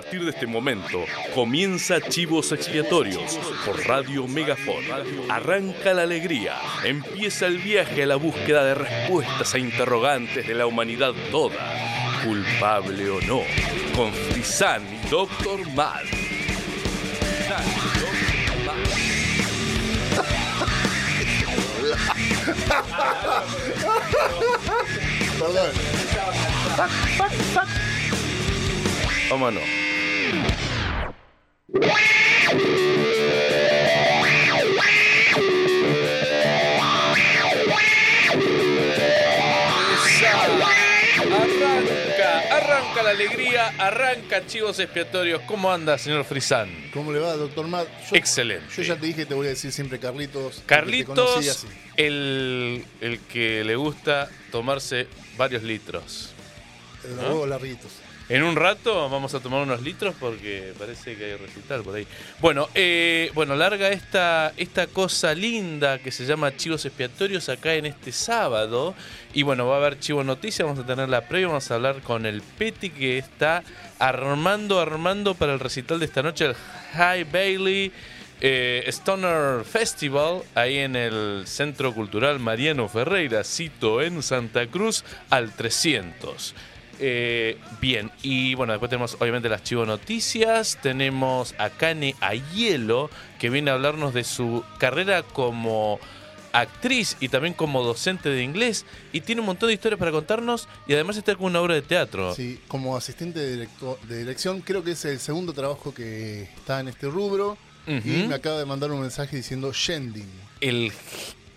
partir de este momento comienza Chivos Expiatorios por Radio Megafon. Arranca la alegría, empieza el viaje a la búsqueda de respuestas a interrogantes de la humanidad toda, culpable o no, con Frisán y Doctor Mal. Perdón. Vámonos. Arranca, arranca la alegría, arranca chivos expiatorios. ¿Cómo anda, señor Frisán? ¿Cómo le va, doctor Matt? Yo- Excelente. Yo ya te dije, te voy a decir siempre Carlitos. Carlitos, conocí así. el, el que le gusta tomarse varios litros. Los ¿Ah? huevos larguitos. En un rato vamos a tomar unos litros porque parece que hay recital por ahí. Bueno, eh, bueno, larga esta, esta cosa linda que se llama Chivos Expiatorios acá en este sábado. Y bueno, va a haber Chivo Noticias, vamos a tener la previa, vamos a hablar con el Peti que está armando, armando para el recital de esta noche, el High Bailey eh, Stoner Festival, ahí en el Centro Cultural Mariano Ferreira, cito en Santa Cruz, al 300. Eh, bien, y bueno, después tenemos obviamente las Chivo Noticias, tenemos a Kane Ayelo, que viene a hablarnos de su carrera como actriz y también como docente de inglés, y tiene un montón de historias para contarnos, y además está con una obra de teatro. Sí, como asistente de, directo- de dirección, creo que es el segundo trabajo que está en este rubro. Y me acaba de mandar un mensaje diciendo Shending. El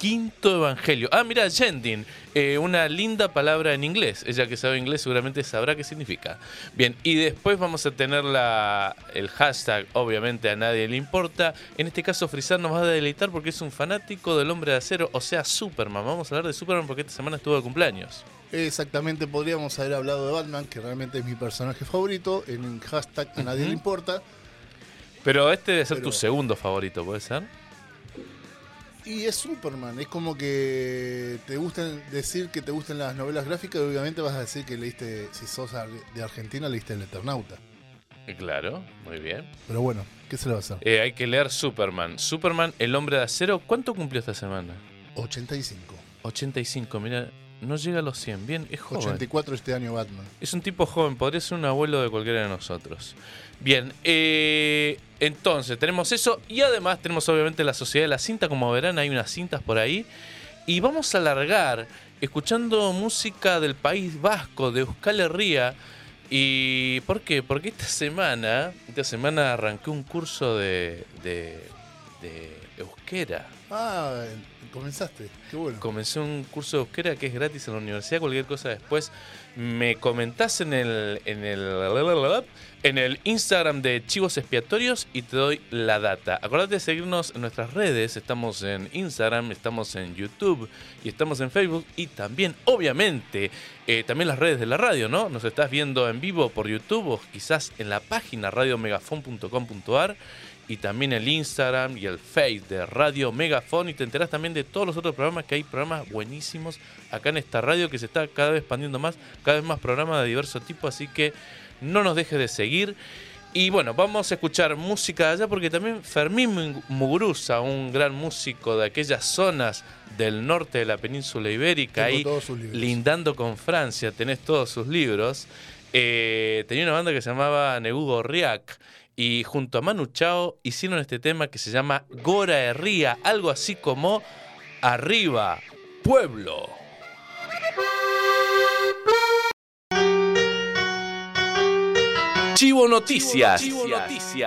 quinto evangelio. Ah, mira, Yendin, eh, una linda palabra en inglés. Ella que sabe inglés seguramente sabrá qué significa. Bien, y después vamos a tener la, el hashtag, obviamente a nadie le importa. En este caso, Frisar nos va a deleitar porque es un fanático del hombre de acero, o sea, Superman. Vamos a hablar de Superman porque esta semana estuvo de cumpleaños. Exactamente, podríamos haber hablado de Batman, que realmente es mi personaje favorito, en el hashtag a nadie le importa. Pero este debe ser Pero- tu segundo favorito, ¿puede ser? Y es Superman, es como que te gustan decir que te gustan las novelas gráficas y obviamente vas a decir que leíste, si sos de Argentina, leíste El Eternauta. Eh, Claro, muy bien. Pero bueno, ¿qué se le va a hacer? Eh, hay que leer Superman. Superman, el hombre de acero, ¿cuánto cumplió esta semana? 85. 85, mira, no llega a los 100. Bien, es joven. 84 este año Batman. Es un tipo joven, podría ser un abuelo de cualquiera de nosotros. Bien, eh, entonces tenemos eso y además tenemos obviamente la Sociedad de la Cinta, como verán hay unas cintas por ahí. Y vamos a alargar escuchando música del País Vasco, de Euskal Herria. ¿Y por qué? Porque esta semana, esta semana arranqué un curso de, de, de euskera. Ah, comenzaste. Qué bueno. Comencé un curso de euskera que es gratis en la universidad. Cualquier cosa después me comentás en el, en el, en el Instagram de Chivos Expiatorios y te doy la data. Acordate de seguirnos en nuestras redes. Estamos en Instagram, estamos en YouTube y estamos en Facebook. Y también, obviamente, eh, también las redes de la radio, ¿no? Nos estás viendo en vivo por YouTube o quizás en la página radiomegafon.com.ar y también el Instagram y el Face de Radio Megafon y te enterás también de todos los otros programas que hay programas buenísimos acá en esta radio que se está cada vez expandiendo más, cada vez más programas de diverso tipo, así que no nos dejes de seguir. Y bueno, vamos a escuchar música de allá porque también Fermín Muguruza, un gran músico de aquellas zonas del norte de la península ibérica, ahí lindando con Francia, tenés todos sus libros. Eh, tenía una banda que se llamaba Negugo Riak y junto a Manu Chao hicieron este tema que se llama Gora Herría, algo así como Arriba, Pueblo. Chivo Noticias.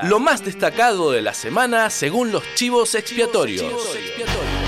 Lo más destacado de la semana según los chivos expiatorios. se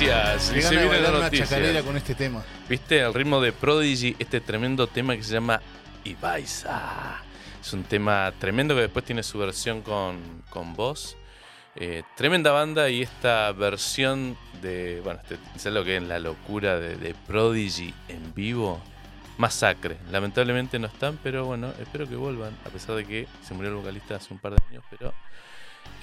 noticias. Me se vienen las una chacarera noticias. con este tema. ¿Viste? El ritmo de Prodigy, este tremendo tema que se llama Ibaiza. Es un tema tremendo que después tiene su versión con, con voz. Eh, tremenda banda y esta versión de. Bueno, este, ¿sabes lo que es la locura de, de Prodigy en vivo? Masacre. Lamentablemente no están, pero bueno, espero que vuelvan. A pesar de que se murió el vocalista hace un par de años, pero.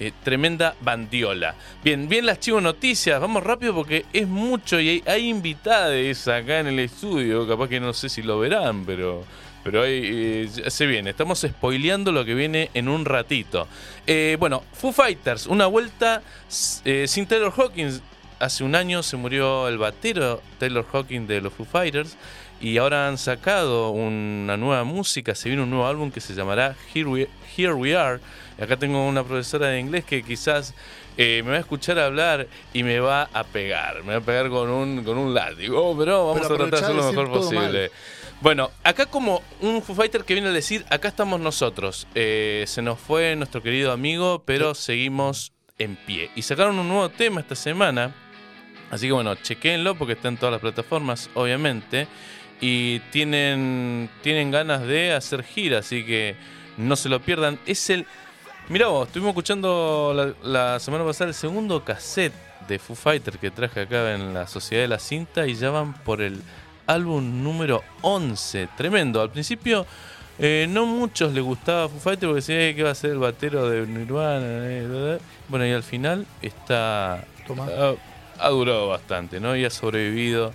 Eh, tremenda bandiola. Bien, bien las chivo noticias. Vamos rápido porque es mucho y hay, hay invitades acá en el estudio. Capaz que no sé si lo verán, pero. Pero ahí eh, se viene. Estamos spoileando lo que viene en un ratito. Eh, bueno, Foo Fighters, una vuelta eh, sin Taylor Hawkins. Hace un año se murió el batero Taylor Hawkins de los Foo Fighters. Y ahora han sacado una nueva música. Se viene un nuevo álbum que se llamará Here We, Here We Are. Acá tengo una profesora de inglés que quizás eh, me va a escuchar hablar y me va a pegar. Me va a pegar con un, con un látigo. Oh, pero vamos Pero a tratar de hacerlo lo mejor posible. Bueno, acá como un Foo Fighter que viene a decir, acá estamos nosotros. Eh, se nos fue nuestro querido amigo, pero seguimos en pie. Y sacaron un nuevo tema esta semana. Así que bueno, chequenlo porque está en todas las plataformas, obviamente. Y tienen, tienen ganas de hacer gira, así que no se lo pierdan. Es el... Mirá vos, estuvimos escuchando la, la semana pasada el segundo cassette de Foo Fighter que traje acá en la Sociedad de la Cinta y ya van por el álbum número 11. Tremendo. Al principio eh, no muchos les gustaba Foo Fighter porque decían "Eh, que va a ser el batero de Nirvana. eh, bla, bla". Bueno, y al final está... Toma. Ha, ha durado bastante, ¿no? Y ha sobrevivido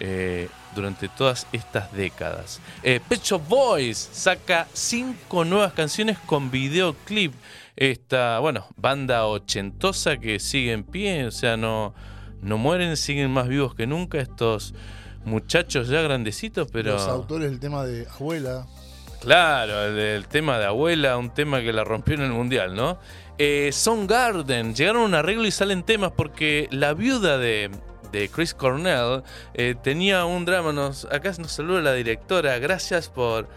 eh, durante todas estas décadas. Eh, Pet Shop Boys saca cinco nuevas canciones con videoclip. Esta, bueno, banda ochentosa que sigue en pie, o sea, no, no mueren, siguen más vivos que nunca estos muchachos ya grandecitos, pero... Los autores del tema de Abuela. Claro, el, el tema de abuela, un tema que la rompió en el mundial, ¿no? Eh, Garden, llegaron a un arreglo y salen temas porque la viuda de, de Chris Cornell eh, tenía un drama. Nos, acá nos saluda la directora, gracias por,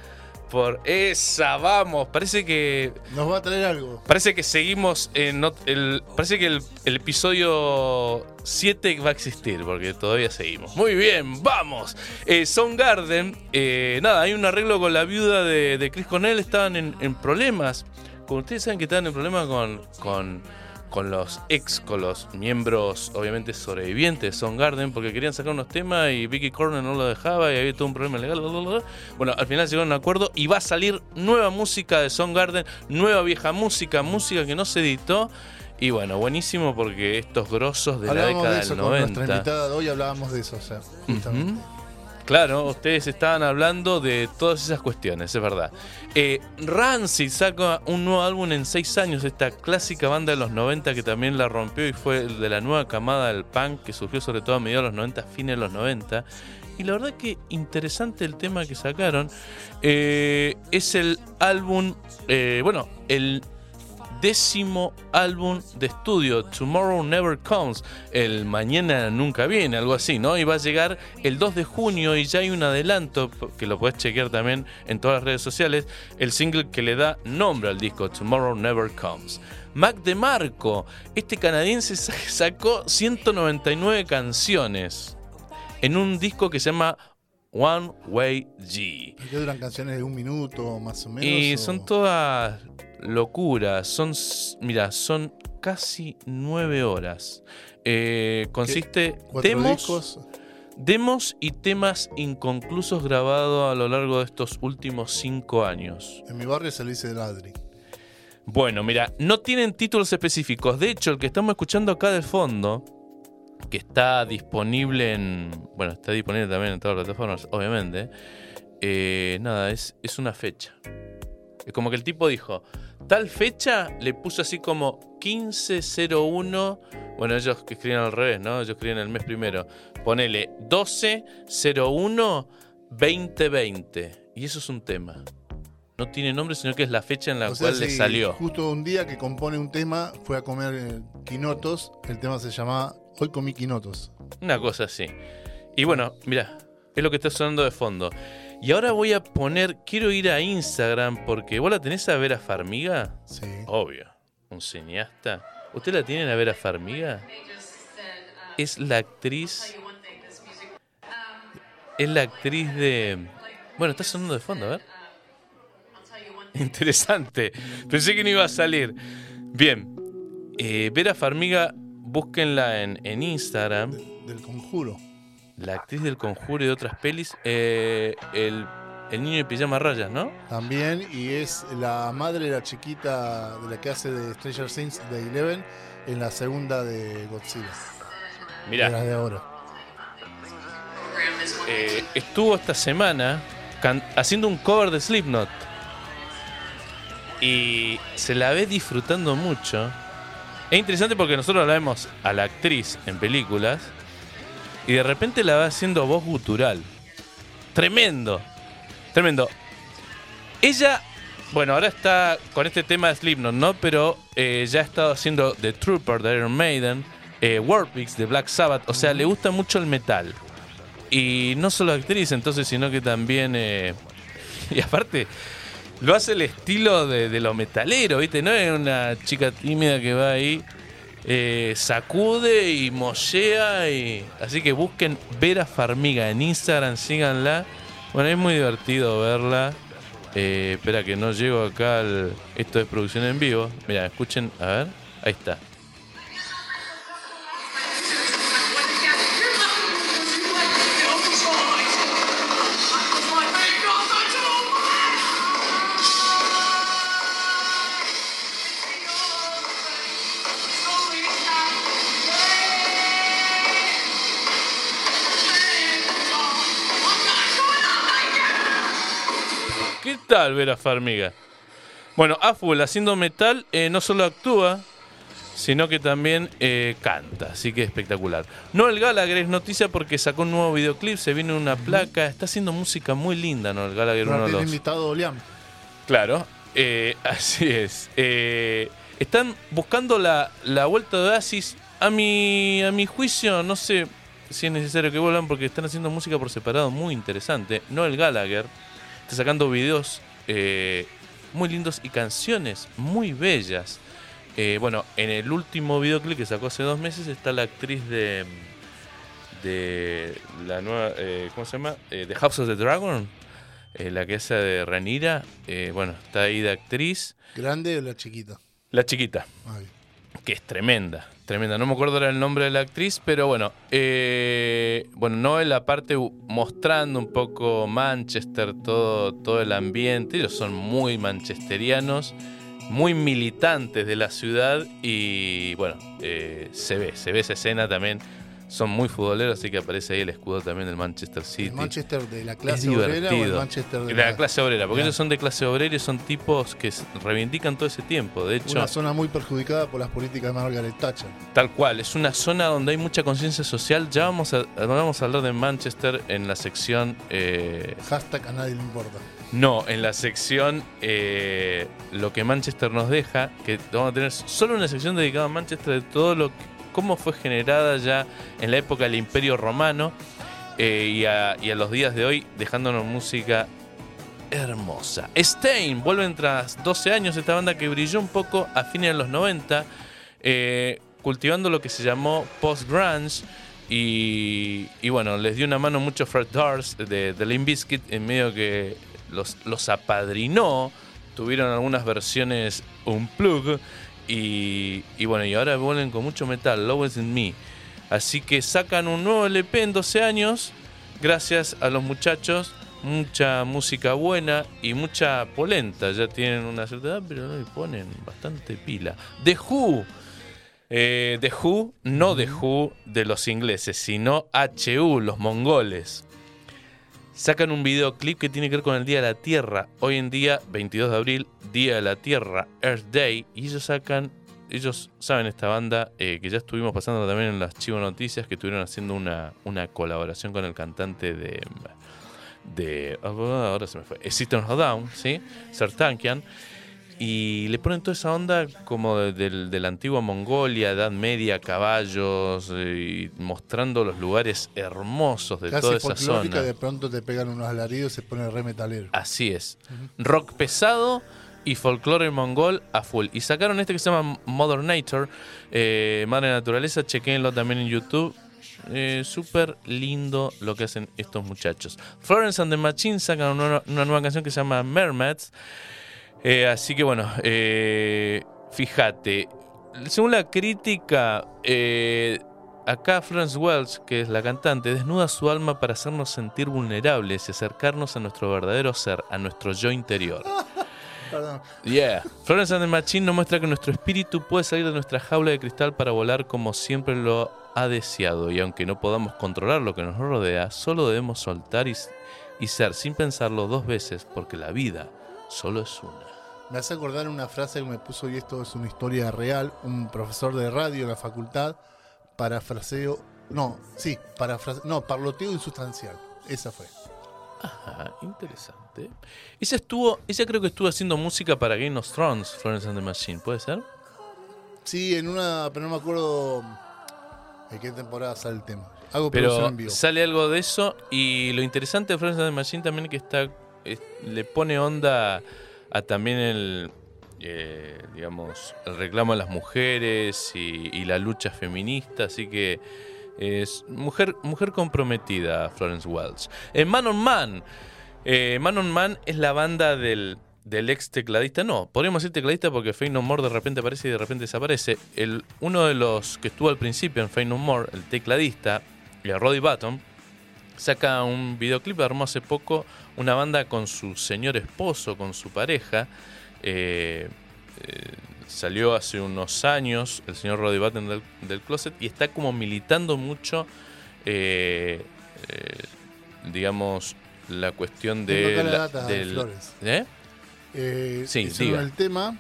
por esa, vamos. Parece que Nos va a traer algo. Parece que seguimos en el parece que el, el episodio 7 va a existir porque todavía seguimos. Muy bien, vamos. Eh, Soundgarden, eh, nada, hay un arreglo con la viuda de, de Chris Cornell, estaban en, en problemas. Como ustedes saben que estaban en problemas con, con, con los ex, con los miembros obviamente sobrevivientes de Soundgarden porque querían sacar unos temas y Vicky Cornell no lo dejaba y había todo un problema legal. bla, bla, bla. Bueno, al final llegaron a un acuerdo y va a salir nueva música de Soundgarden, nueva vieja música, música que no se editó. Y bueno, buenísimo porque estos grosos de la década de eso del con nuestra 90. invitada de hoy, hablábamos de eso, o sea, justamente. Claro, ustedes estaban hablando de todas esas cuestiones, es verdad. Eh, Rancid saca un nuevo álbum en seis años, esta clásica banda de los 90 que también la rompió y fue de la nueva camada del punk que surgió sobre todo a mediados de los 90, fines de los 90. Y la verdad que interesante el tema que sacaron. Eh, es el álbum, eh, bueno, el décimo álbum de estudio, Tomorrow Never Comes, el mañana nunca viene, algo así, ¿no? Y va a llegar el 2 de junio y ya hay un adelanto, que lo puedes chequear también en todas las redes sociales, el single que le da nombre al disco, Tomorrow Never Comes. Mac DeMarco, este canadiense sa- sacó 199 canciones en un disco que se llama One Way G. ¿Por qué duran canciones de un minuto más o menos? Y o- son todas locuras. Son, mira, son casi nueve horas. Eh, consiste demos, demos y temas inconclusos grabados a lo largo de estos últimos cinco años. En mi barrio se le dice Ladri. Bueno, mira, no tienen títulos específicos. De hecho, el que estamos escuchando acá de fondo, que está disponible en. Bueno, está disponible también en todas las plataformas, obviamente. eh, nada, es, es una fecha. Es como que el tipo dijo, tal fecha le puso así como 1501. Bueno, ellos que escriben al revés, ¿no? Ellos escriben el mes primero. Ponele 1201 2020. Y eso es un tema. No tiene nombre, sino que es la fecha en la O sea, cual le salió. Justo un día que compone un tema, fue a comer eh, quinotos. El tema se llamaba Hoy comí quinotos. Una cosa así. Y bueno, mira, es lo que está sonando de fondo. Y ahora voy a poner, quiero ir a Instagram porque vos la tenés a Vera Farmiga. Sí. Obvio, un cineasta. ¿Usted la tiene a Vera Farmiga? es la actriz. Es la actriz de. Bueno, está sonando de fondo, a ver. Interesante. Pensé que no iba a salir. Bien. Eh, Vera Farmiga, búsquenla en, en Instagram. Del conjuro. La actriz del conjuro y de otras pelis. Eh, el, el niño de pijama rayas, ¿no? También, y es la madre de la chiquita de la que hace de Stranger Things de Eleven en la segunda de Godzilla. De Mira, las de ahora. eh, estuvo esta semana haciendo un cover de Slipknot. Y se la ve disfrutando mucho. Es interesante porque nosotros la vemos a la actriz en películas y de repente la va haciendo voz gutural. Tremendo. Tremendo. Ella, bueno, ahora está con este tema de Slipknot, ¿no? Pero eh, ya ha estado haciendo The Trooper de Iron Maiden, eh, Warpix de Black Sabbath. O sea, le gusta mucho el metal. Y no solo actriz, entonces, sino que también. eh, y aparte, lo hace el estilo de, de lo metalero, ¿viste? No es una chica tímida que va ahí, eh, sacude y mollea. Y... Así que busquen Vera Farmiga en Instagram, síganla. Bueno, es muy divertido verla. Eh, espera que no llego acá al. Esto es producción en vivo. Mira, escuchen, a ver. Ahí está. ¿Qué tal Vera Farmiga? Bueno, a full, haciendo metal, eh, no solo actúa, sino que también eh, canta, así que espectacular. Noel Gallagher es noticia porque sacó un nuevo videoclip, se viene una placa, está haciendo música muy linda Noel Gallagher, Un uno los... invitado Liam. Claro, eh, así es. Están buscando la, la vuelta de Oasis. A mi, a mi juicio, no sé si es necesario que vuelvan porque están haciendo música por separado muy interesante. Noel Gallagher está sacando videos eh, muy lindos y canciones muy bellas. Eh, bueno, en el último videoclip que sacó hace dos meses está la actriz de de la nueva, eh, ¿cómo se llama? Eh, The House of the Dragon, eh, la que hace de Ranira. Eh, bueno, está ahí de actriz. ¿Grande o la chiquita? La chiquita, Ay. que es tremenda, tremenda. No me acuerdo ahora el nombre de la actriz, pero bueno. Eh, bueno, Noel aparte u- mostrando un poco Manchester, todo, todo el ambiente. Ellos son muy manchesterianos, muy militantes de la ciudad y bueno, eh, se ve, se ve esa escena también. Son muy futboleros, así que aparece ahí el escudo también del Manchester City. ¿El Manchester de la clase obrera o el. Manchester de De la clase obrera, porque ellos son de clase obrera y son tipos que reivindican todo ese tiempo. De hecho, Una zona muy perjudicada por las políticas de Margaret Thatcher. Tal cual, es una zona donde hay mucha conciencia social. Ya vamos a, vamos a hablar de Manchester en la sección. eh, Hashtag a nadie le importa. no, en la sección eh, Lo que Manchester nos deja. Que vamos a tener solo una sección dedicada a Manchester de todo lo que. Cómo fue generada ya en la época del Imperio Romano eh, y, a, los días de hoy, dejándonos música hermosa. Stein, vuelven tras 12 años, esta banda que brilló un poco a fines de los 90, eh, cultivando lo que se llamó post-grunge. Y, y bueno, les dio una mano mucho Fred Durst de, de Limp en medio que los, los apadrinó. Tuvieron algunas versiones unplug. Y, y bueno, y ahora vuelven con mucho metal, Lowest in Me. Así que sacan un nuevo LP en 12 años. Gracias a los muchachos. Mucha música buena y mucha polenta. Ya tienen una cierta edad, pero le ponen bastante pila. The Who. Eh, The Who, no The Who de los ingleses, sino HU, los mongoles. Sacan un videoclip que tiene que ver con el Día de la Tierra. Hoy en día, 22 de abril, Día de la Tierra, Earth Day. Y ellos sacan, ellos saben esta banda eh, que ya estuvimos pasando también en las Chivo Noticias, que estuvieron haciendo una, una colaboración con el cantante de. de ahora se me fue. System of Down, ¿sí? Sertankian. Y le ponen toda esa onda como de, del- de la antigua Mongolia, Edad Media, caballos, eh, y mostrando los lugares hermosos de Casi toda esa zona. de pronto te pegan unos alaridos y se pone re metalero. Así es. Rock pesado y folclore mongol a full. Y sacaron este que se llama Mother Nature, eh, Madre Naturaleza, chequenlo también en YouTube. Eh, Súper lindo lo que hacen estos muchachos. Florence and the Machine sacan una, una nueva canción que se llama Mermaids. Eh, así que bueno, eh, fíjate, según la crítica, eh, acá Florence Welch, que es la cantante, desnuda su alma para hacernos sentir vulnerables y acercarnos a nuestro verdadero ser, a nuestro yo interior. Perdón. Yeah. Florence and the Machine nos muestra que nuestro espíritu puede salir de nuestra jaula de cristal para volar como siempre lo ha deseado. Y aunque no podamos controlar lo que nos rodea, solo debemos soltar y, y ser sin pensarlo dos veces, porque la vida solo es una. Me hace acordar una frase que me puso, y esto es una historia real, un profesor de radio en la facultad, parafraseo, no, sí, parafraseo, no, parloteo insustancial. Esa fue. Ajá, interesante. Ella estuvo, ella creo que estuvo haciendo música para Game of Thrones, Florence and the Machine, ¿puede ser? Sí, en una, pero no me acuerdo en qué temporada sale el tema. Hago Pero en vivo. sale algo de eso y lo interesante de Florence and the Machine también es que está es- le pone onda a también el eh, digamos el reclamo de las mujeres y, la lucha feminista, así que es mujer mujer comprometida Florence Welch. En Man on Man, eh, Man on Man es la banda del del ex tecladista, no, podríamos decir tecladista porque Fey No More de repente aparece y de repente desaparece. El, uno de los que estuvo al principio en Fey No More, el tecladista, eh, Roddy Button, saca un videoclip, armó hace poco una banda con su señor esposo, con su pareja. eh, eh, salió hace unos años el señor Roddy Button del, del closet y está como militando mucho, eh, eh, digamos, la cuestión de la la- data del- Flores. ¿Eh? Sí, diga. el tema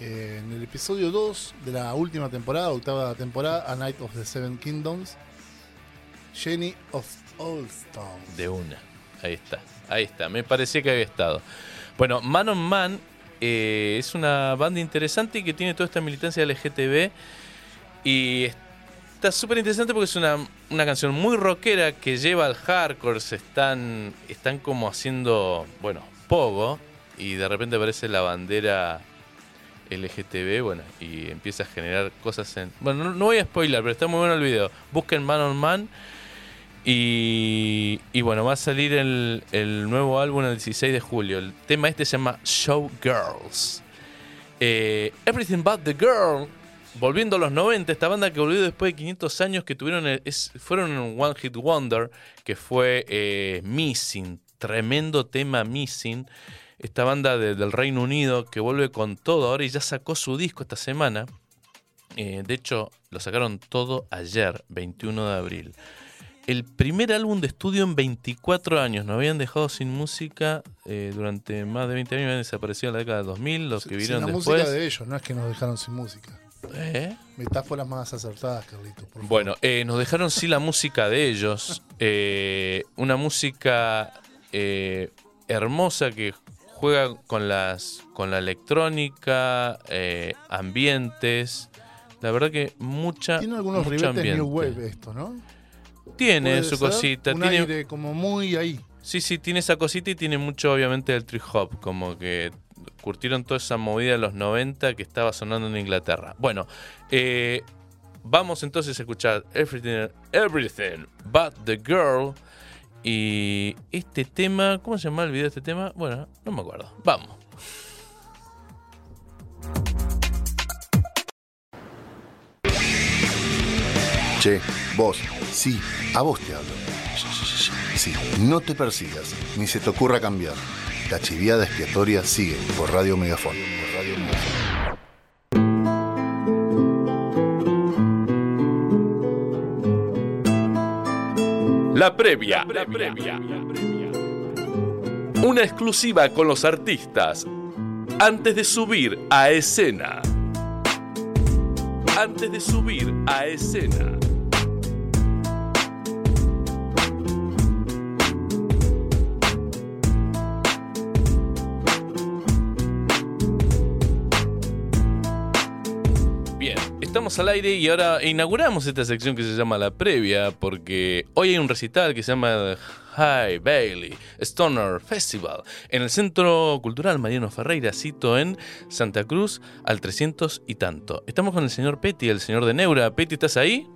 en el episodio 2 de la última temporada, octava temporada, A Night of the Seven Kingdoms, Jenny of Oldtown. De una. Ahí está. Ahí está. Me parecía que había estado. Bueno, Man on Man eh, es una banda interesante y que tiene toda esta militancia LGTB. Y está súper interesante porque es una, una canción muy rockera que lleva al hardcore. Se están, están como haciendo, bueno, pogo. Y de repente aparece la bandera LGTB, bueno, y empieza a generar cosas en... Bueno, no, no voy a spoiler, pero está muy bueno el video. Busquen Man on Man. Y, y bueno, va a salir el, nuevo álbum el 16 de julio. El tema este se llama Showgirls. Eh, Everything But the Girl. Volviendo a los 90, esta banda que volvió después de 500 años que tuvieron fueron un One Hit Wonder, que fue eh, Missing. Tremendo tema Missing. Esta banda de- del Reino Unido que vuelve con todo ahora y ya sacó su disco esta semana. Eh, de hecho, lo sacaron todo ayer, 21 de abril. El primer álbum de estudio en 24 años. Nos habían dejado sin música eh, durante más de 20 años. Habían desaparecido en la década de 2000. Los que Sin vieron la después. música de ellos, no es que nos dejaron sin música. ¿Eh? Metáforas más acertadas, Carlitos. por favor. Bueno, eh, nos dejaron sí la música de ellos. eh, una música eh, hermosa que juega con las con la electrónica, ambientes. La verdad que mucha. Tiene algunos mucho ribetes ambiente. New Wave esto, ¿no? Tiene su ser cosita. Un Tiene, aire como muy ahí. Sí, sí, tiene esa cosita y tiene mucho, obviamente, del trip hop. Como que curtieron toda esa movida de los 90 que estaba sonando en Inglaterra. Bueno, eh, vamos entonces a escuchar Everything, Everything But the Girl. Y este tema, ¿cómo se llama el video de este tema? Bueno, no me acuerdo. Vamos. Che, vos, sí, a vos te hablo. Sí, no te persigas, ni se te ocurra cambiar. La chiviada expiatoria sigue por Radio Megafón. Por Radio Megafón. La previa. La previa. Una exclusiva con los artistas antes de subir a escena. Antes de subir a escena. Estamos al aire y ahora inauguramos esta sección que se llama La Previa porque hoy hay un recital que se llama High Bailey Stoner Festival en el Centro Cultural Mariano Ferreira, cito en Santa Cruz al 300 y tanto. Estamos con el señor Petty, el señor de Neura. Petty, ¿estás ahí?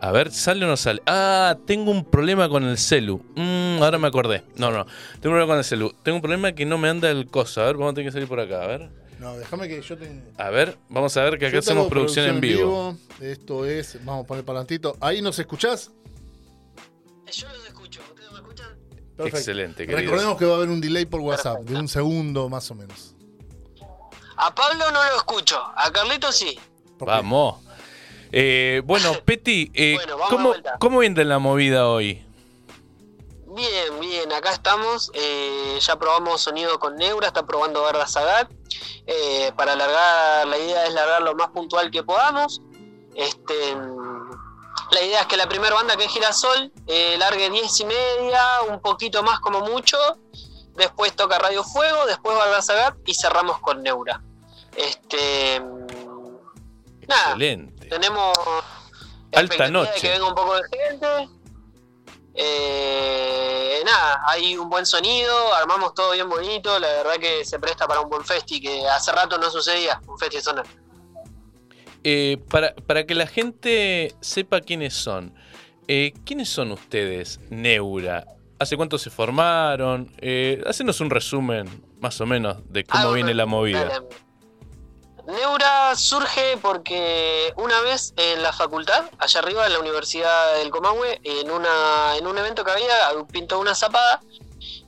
A ver, ¿sale o no sale? Ah, tengo un problema con el celu. Mm, ahora me acordé. No, no. Tengo un problema con el celu. Tengo un problema que no me anda el coso. A ver, vamos a tener que salir por acá. A ver. No, déjame que yo te. A ver, vamos a ver que acá hacemos producción, en vivo. Esto es. Vamos a poner palantito. ¿Ahí nos escuchás? Yo los escucho, ¿ustedes me escuchan? Excelente, querido. Recordemos que va a haber un delay por WhatsApp Perfecto. de un segundo más o menos. A Pablo no lo escucho, a Carlito sí. Vamos. Eh, bueno, Peti, eh, Bueno, ¿cómo. ¿cómo viene la movida hoy? Bien, bien, acá estamos. eh, ya probamos sonido con Neura, está probando Verda Sagat. Eh, para alargar, la idea es largar lo más puntual que podamos. Este, la idea es que la primera banda que es Girasol eh, largue 10 y media, un poquito más como mucho. Después toca Radio Fuego, después Verda Sagat y cerramos con Neura. Este, nada, Excelente. tenemos Alta de noche. que venga un poco de gente. Eh, nada, hay un buen sonido, armamos todo bien bonito, la verdad que se presta para un buen festi que hace rato no sucedía, un festi sonar. Eh, para, para que la gente sepa quiénes son, eh, ¿quiénes son ustedes, Neura? ¿Hace cuánto se formaron? Eh, hacenos un resumen, más o menos, de cómo Ah, viene la movida. dale. Neura surge porque una vez en la facultad, allá arriba en la Universidad del Comahue, en, una, en un evento que había, pintó una zapada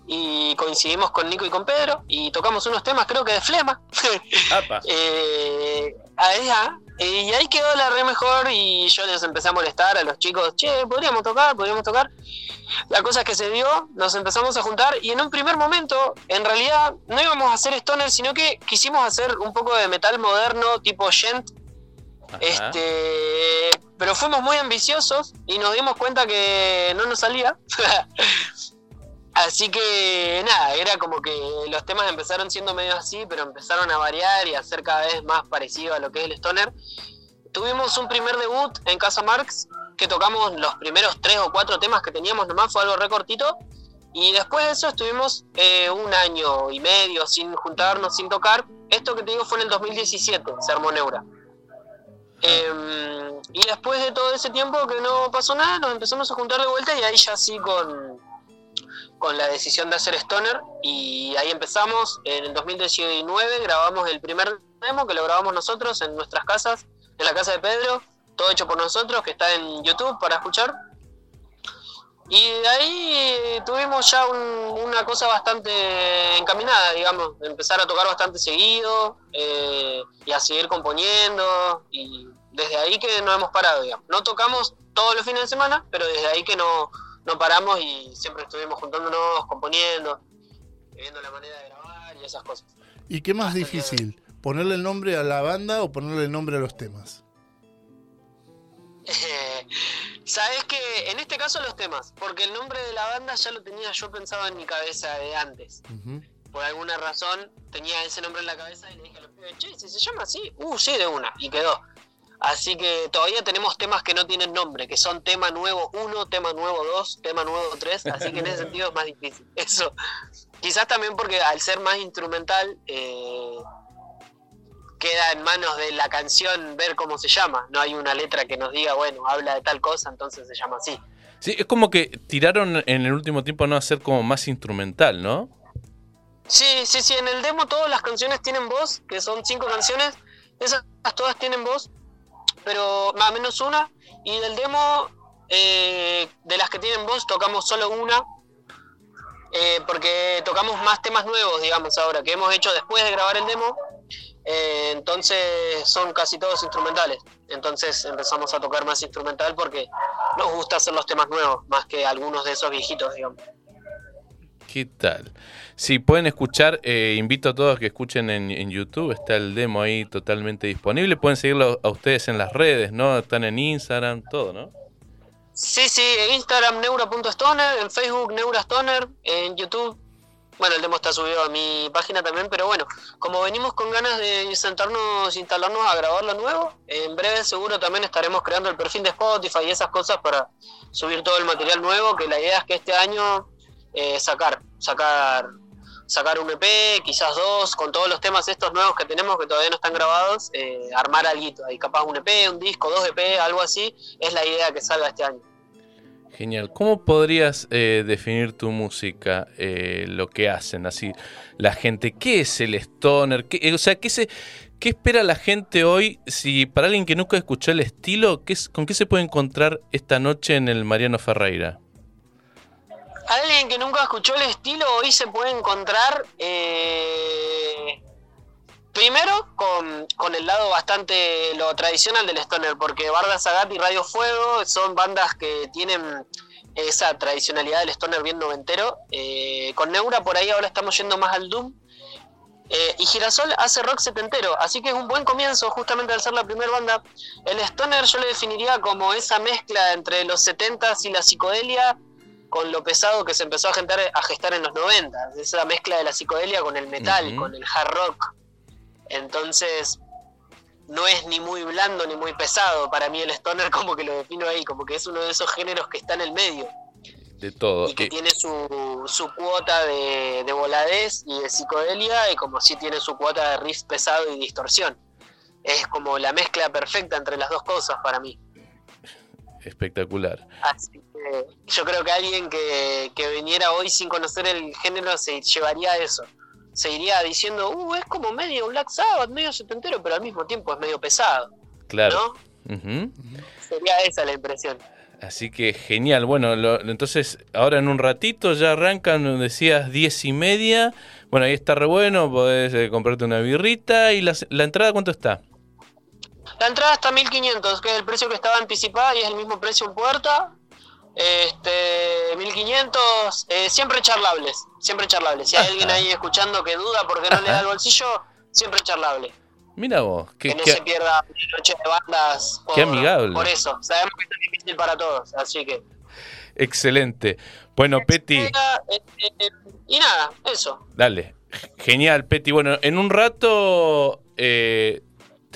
y coincidimos con Nico y con Pedro y tocamos unos temas, creo que de Flema. Eh, eh, y ahí quedó la re mejor y yo les empecé a molestar a los chicos, che, podríamos tocar, podríamos tocar. La cosa es que se dio, nos empezamos a juntar y en un primer momento, en realidad, no íbamos a hacer stoner, sino que quisimos hacer un poco de metal moderno, tipo gent, Ajá. este, pero fuimos muy ambiciosos y nos dimos cuenta que no nos salía. Así que nada, era como que los temas empezaron siendo medio así, pero empezaron a variar y a ser cada vez más parecido a lo que es el stoner. Tuvimos un primer debut en Casa Marx, que tocamos los primeros tres o cuatro temas que teníamos nomás, fue algo recortito. Y después de eso estuvimos eh, un año y medio sin juntarnos, sin tocar. Esto que te digo fue en el 2017, se armó Neura. Em, y después de todo ese tiempo que no pasó nada, nos empezamos a juntar de vuelta y ahí ya sí con, con la decisión de hacer Stoner. Y ahí empezamos. En el 2019 grabamos el primer demo que lo grabamos nosotros en nuestras casas, en la casa de Pedro, todo hecho por nosotros, que está en YouTube para escuchar. Y de ahí tuvimos ya un- una cosa bastante encaminada, digamos, empezar a tocar bastante seguido eh, y a seguir componiendo. Y desde ahí que no hemos parado, digamos. No tocamos todos los fines de semana, pero desde ahí que no, no paramos y siempre estuvimos juntándonos, componiendo, viendo la manera de grabar y esas cosas. ¿Y qué más difícil? ¿Ponerle el nombre a la banda o ponerle el nombre a los temas? Sabes que en este caso los temas, porque el nombre de la banda ya lo tenía yo pensado en mi cabeza de antes. Por alguna razón tenía ese nombre en la cabeza y le dije a los pibes, che, si se llama así, uh, sí, de una, y quedó. Así que todavía tenemos temas que no tienen nombre, que son tema nuevo 1, tema nuevo 2, tema nuevo 3, así que en ese sentido es más difícil. Eso. Quizás también porque al ser más instrumental, eh, queda en manos de la canción ver cómo se llama. No hay una letra que nos diga, bueno, habla de tal cosa, entonces se llama así. Sí, es como que tiraron en el último tiempo no hacer como más instrumental, ¿no? Sí, sí, sí, en el demo todas las canciones tienen voz, que son cinco canciones, esas todas tienen voz, pero más o menos una, y del demo, eh, de las que tienen voz, tocamos solo una, eh, porque tocamos más temas nuevos, digamos, ahora, que hemos hecho después de grabar el demo, eh, entonces son casi todos instrumentales, entonces empezamos a tocar más instrumental porque nos gusta hacer los temas nuevos, más que algunos de esos viejitos, digamos. ¿Qué tal? Si pueden escuchar, eh, invito a todos que escuchen en, en YouTube, está el demo ahí totalmente disponible. Pueden seguirlo a ustedes en las redes, ¿no? Están en Instagram, todo, ¿no? Sí, sí, en Instagram neura.stoner, en Facebook neurastoner, en YouTube. Bueno, el demo está subido a mi página también, pero bueno, como venimos con ganas de sentarnos, instalarnos a grabar lo nuevo, en breve seguro también estaremos creando el perfil de Spotify y esas cosas para subir todo el material nuevo, que la idea es que este año eh, sacar, sacar sacar un EP, quizás dos, con todos los temas estos nuevos que tenemos que todavía no están grabados, eh, armar algo ahí, capaz un EP, un disco, dos EP, algo así, es la idea que salga este año. Genial. ¿Cómo podrías eh, definir tu música, lo que hacen así la gente? ¿Qué es el stoner? ¿Qué, o sea, ¿qué, se, ¿qué espera la gente hoy? Si para alguien que nunca escuchó el estilo, ¿qué es, ¿con qué se puede encontrar esta noche en el Mariano Ferreira? Alguien que nunca escuchó el estilo hoy se puede encontrar eh, primero con, el lado bastante lo tradicional del stoner, porque Barda Sagat y Radio Fuego son bandas que tienen esa tradicionalidad del stoner bien noventero. Eh, con Neura por ahí ahora estamos yendo más al Doom. Eh, y Girasol hace rock setentero, así que es un buen comienzo justamente al ser la primera banda. El stoner yo le definiría como esa mezcla entre los 70s y la psicodelia con lo pesado que se empezó a gestar, a gestar en los 90, esa mezcla de la psicodelia con el metal, con el hard rock. Entonces, no es ni muy blando ni muy pesado. Para mí el stoner como que lo defino ahí, como que es uno de esos géneros que está en el medio. De todo. Y que tiene su, su cuota de, de, voladez y de psicodelia y como si tiene su cuota de riff pesado y distorsión. Es como la mezcla perfecta entre las dos cosas para mí. Espectacular. Así yo creo que alguien que, que viniera hoy sin conocer el género se llevaría eso se iría diciendo, uh, es como medio Black Sabbath, medio setentero, pero al mismo tiempo es medio pesado. Claro. Sería esa la impresión. Así que genial. Bueno, entonces ahora en un ratito ya arrancan, decías, diez y media. Bueno, ahí está re bueno, podés eh, comprarte una birrita. ¿Y la, la entrada cuánto está? La entrada está 1500, que es el precio que estaba anticipada y es el mismo precio en puerta. Este, 1500, eh, siempre charlables, siempre charlables. Si hay alguien ahí escuchando que duda porque no le da el bolsillo, siempre charlable. Mira vos, que, no se pierda noche de bandas por, qué amigable. por eso. Sabemos que es difícil para todos, así que. Excelente. Bueno, Peti. Eh, eh, y nada, eso. Dale. Genial, Peti. Bueno, en un rato eh,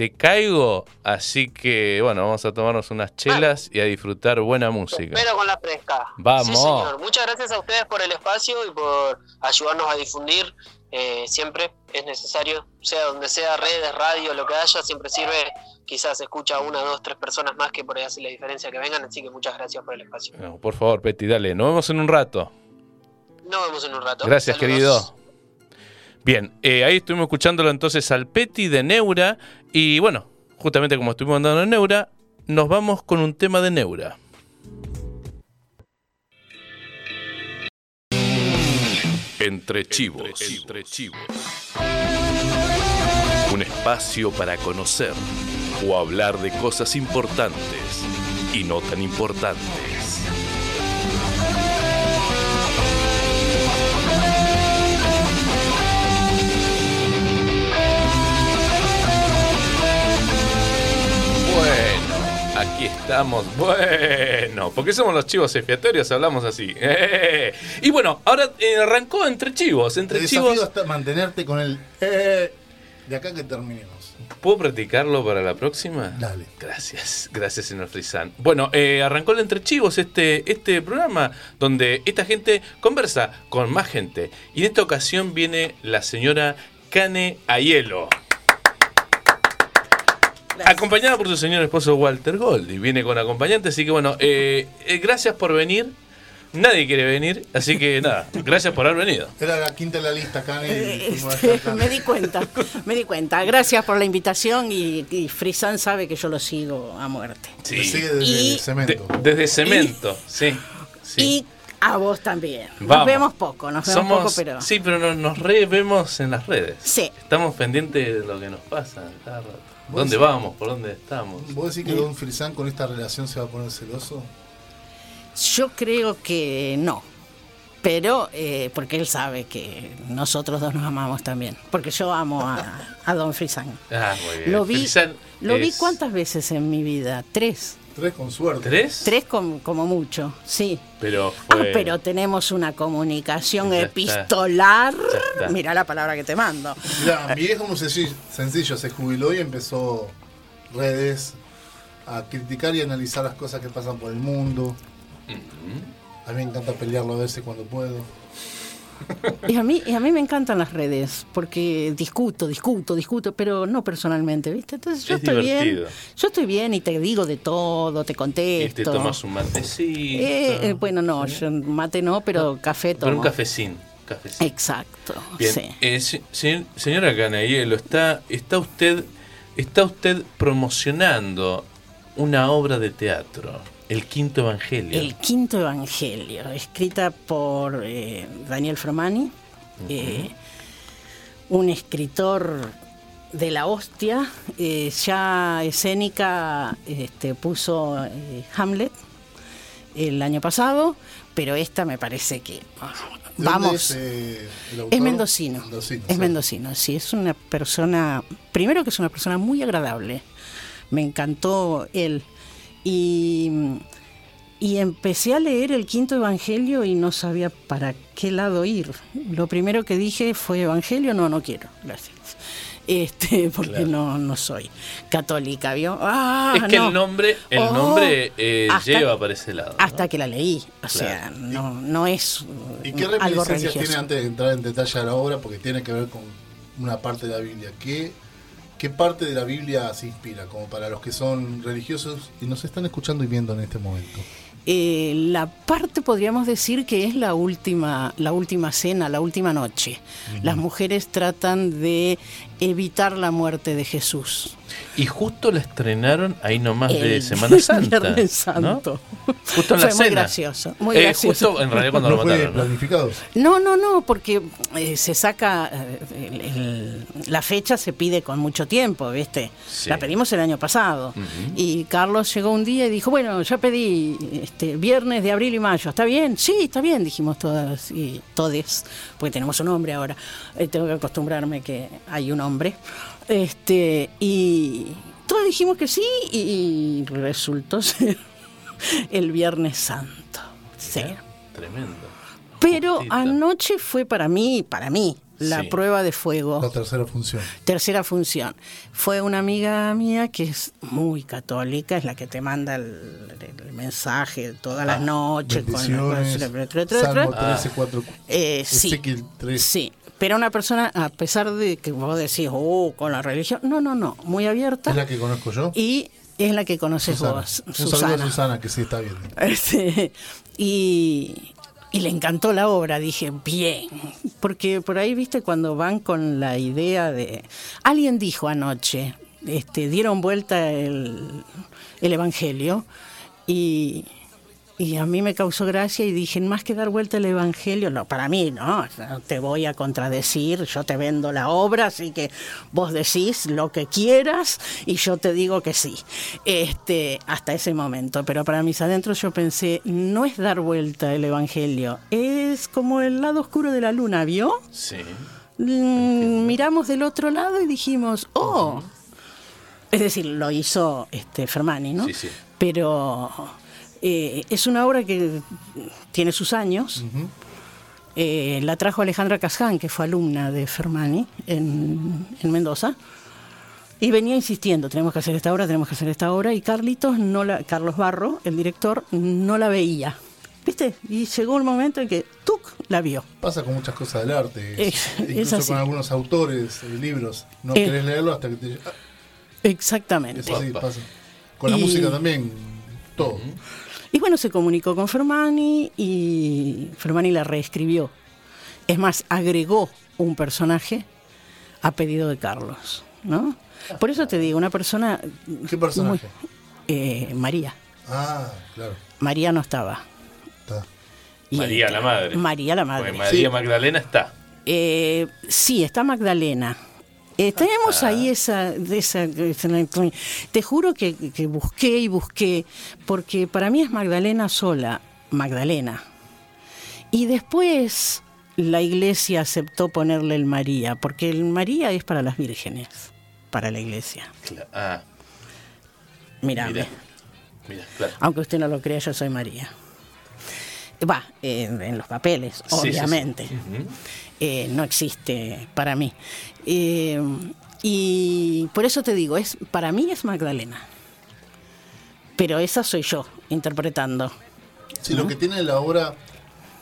te caigo, así que bueno, vamos a tomarnos unas chelas y a disfrutar buena música. Pero con la fresca. Vamos. Sí, señor. Muchas gracias a ustedes por el espacio y por ayudarnos a difundir. Eh, siempre es necesario, sea donde sea, redes, radio, lo que haya, siempre sirve. Quizás escucha una, dos, tres personas más que por ahí hace la diferencia que vengan. Así que muchas gracias por el espacio. por favor, Peti, dale. Nos vemos en un rato. Nos vemos en un rato. Gracias, querido. Bien, eh, ahí estuvimos escuchándolo entonces al Peti de Neura. Y bueno, justamente como estuvimos andando en Neura, nos vamos con un tema de Neura. Entre chivos. Entre chivos. Un espacio para conocer o hablar de cosas importantes y no tan importantes. Aquí estamos, bueno, porque somos los chivos expiatorios, hablamos así. Y bueno, ahora eh, arrancó entre chivos, entre el chivos. Hasta mantenerte con el eh, de acá que terminemos. ¿Puedo practicarlo para la próxima? Dale. Gracias, gracias, señor Frisán. Bueno, eh, arrancó el Entre Chivos, este, este programa donde esta gente conversa con más gente. Y en esta ocasión viene la señora Cane Ayelo. Acompañada por su señor esposo Walter Gold. Y viene con acompañante, así que bueno, eh, eh, gracias por venir. Nadie quiere venir, así que nada, gracias por haber venido. Era la quinta en la lista, Cani. Este, me di cuenta, me di cuenta. Gracias por la invitación y, y Frisan sabe que yo lo sigo a muerte. Sí. sigue desde cemento. desde cemento, sí, Y a vos también. Nos vemos poco, nos vemos poco, pero. Sí, pero nos, nos re vemos en las redes. Sí. Estamos pendientes de lo que nos pasa cada rato. ¿Dónde vamos? ¿Por dónde estamos? ¿Vos decís que Don Frisán con esta relación se va a poner celoso? Yo creo que no. Pero, eh, porque él sabe que nosotros dos nos amamos también. Porque yo amo a, Don Frisán. Ah, muy bien. Lo vi, lo vi cuántas veces en mi vida? Tres. Tres con suerte. ¿Tres? Tres como mucho, sí. Pero ah, pero tenemos una comunicación epistolar. Mira la palabra que te mando. Mira, mi viejo muy sencillo, se jubiló y empezó redes a criticar y analizar las cosas que pasan por el mundo. A mí me encanta pelearlo a veces cuando puedo. Y a mí, y a mí me encantan las redes, porque discuto, discuto, discuto, pero no personalmente, ¿viste? Entonces yo Es estoy divertido. bien. Yo estoy bien y te digo de todo, te Y contesto. te tomas un matecito. Eh, eh, bueno, no, yo mate no, pero café tomo. Pero un cafecín. cafecín. Exacto. Bien. Sí. Eh, se- se- señora Canaielo, está, está usted está usted promocionando una obra de teatro, El Quinto Evangelio. El quinto evangelio, escrita por eh, Daniel Fromani, eh, un escritor de la hostia, eh, ya escénica este, puso eh, Hamlet el año pasado, pero esta me parece que ah, ¿De dónde vamos. Es, eh, mendocino. Mendocino, es sí. mendocino, sí. Es una persona. Primero que es una persona muy agradable. Me encantó él. Y, y empecé a leer el quinto evangelio y no sabía para qué lado ir. Lo primero que dije fue: Evangelio, no, no quiero. Gracias. Este, porque Claro. no, no soy católica, ¿vio? Ah, es que no. el nombre, el Oh, nombre eh, hasta- lleva para ese lado. ¿no? Hasta que la leí. O sea, no, no es ¿Y qué algo religioso. tiene antes de entrar en detalle a la obra? Porque tiene que ver con una parte de la Biblia. ¿Qué, ¿Qué parte de la Biblia se inspira? Como para los que son religiosos y nos están escuchando y viendo en este momento. Eh, la parte podríamos decir que es la última, la última cena, la última noche. Las mujeres tratan de evitar la muerte de Jesús. Y justo la estrenaron ahí nomás de El Semana Santa. Viernes ¿no? Santo. Justo en la Fue muy cena. gracioso, muy Eh, gracioso. Justo en realidad cuando ¿No lo fue mataron. ¿no? planificado? No, no, no, porque eh, se saca, eh, el- el- la fecha se pide con mucho tiempo, ¿viste? Sí. La pedimos el año pasado. Y Carlos llegó un día y dijo, bueno, ya pedí este, viernes de abril y mayo, ¿está bien? Sí, está bien, dijimos todas y todes, porque tenemos un hombre ahora. Eh, tengo que acostumbrarme que hay un hombre. Este, y todos dijimos que sí y resultó ser el Viernes Santo. Sí. Tremendo. Pero anoche fue para mí, para mí, la Sí. prueba de fuego. La tercera función. Tercera función. Fue una amiga mía que es muy católica, es la que te manda el, el mensaje todas las noches. con- Bendiciones. Salmo Ah. 13, 4. Eh, sí, Ezequiel 3. sí. Pero una persona, a pesar de que vos decís, oh, con la religión, no, no, no, muy abierta. Es la que conozco yo. Y es la que conoces Susana. vos, Un saludo a Susana, que sí está bien. Y, y le encantó la obra, dije, bien, porque por ahí, viste, cuando van con la idea de... Alguien dijo anoche, este, dieron vuelta el, el Evangelio y, y a mí me causó gracia y dije, más que dar vuelta el Evangelio, no, para mí, no, no te voy a contradecir, yo te vendo la obra, así que vos decís lo que quieras y yo te digo que sí, este, hasta ese momento. Pero para mis adentros yo pensé, no es dar vuelta el Evangelio, es como el lado oscuro de la luna, ¿vio? Sí. Mm, miramos del otro lado y dijimos, oh. Es decir, lo hizo este Fermani, ¿no? Sí, sí. Pero eh, es una obra que tiene sus años. Eh, la trajo Alejandra Casján, que fue alumna de Fermani en, en Mendoza. Y venía insistiendo, tenemos que hacer esta obra, tenemos que hacer esta obra. Y Carlitos, no la, Carlos Barro, el director, no la veía. ¿Viste? Y llegó el momento en que ¡tuc! la vio. Pasa con muchas cosas del arte. Es- incluso con algunos autores, libros. No Eh. querés leerlo hasta que te. Exactamente. es así, pasa. Con la Y- música también, todo. Y bueno, se comunicó con Fermani y Fermani la reescribió. Es más, agregó un personaje a pedido de Carlos, ¿no? Por eso te digo, una persona... ¿Qué personaje? muy- eh, María. Ah, claro. María no estaba. Está. Y- María la madre. María la madre. Porque María Sí. Magdalena está. Eh, sí, está Magdalena. Eh, tenemos ahí esa, Te juro que, que busqué y busqué, porque para mí es Magdalena sola, Magdalena. Y después la iglesia aceptó ponerle el María, porque el María es para las vírgenes, para la iglesia. Ah, mira. Mira, claro. Aunque usted no lo crea, yo soy María. Va, en, en los papeles, Sí, sí, sí. obviamente. Eh, no existe para mí. Eh, y por eso te digo, es para mí es Magdalena. Pero esa soy yo, interpretando. Sí, lo que tiene la obra,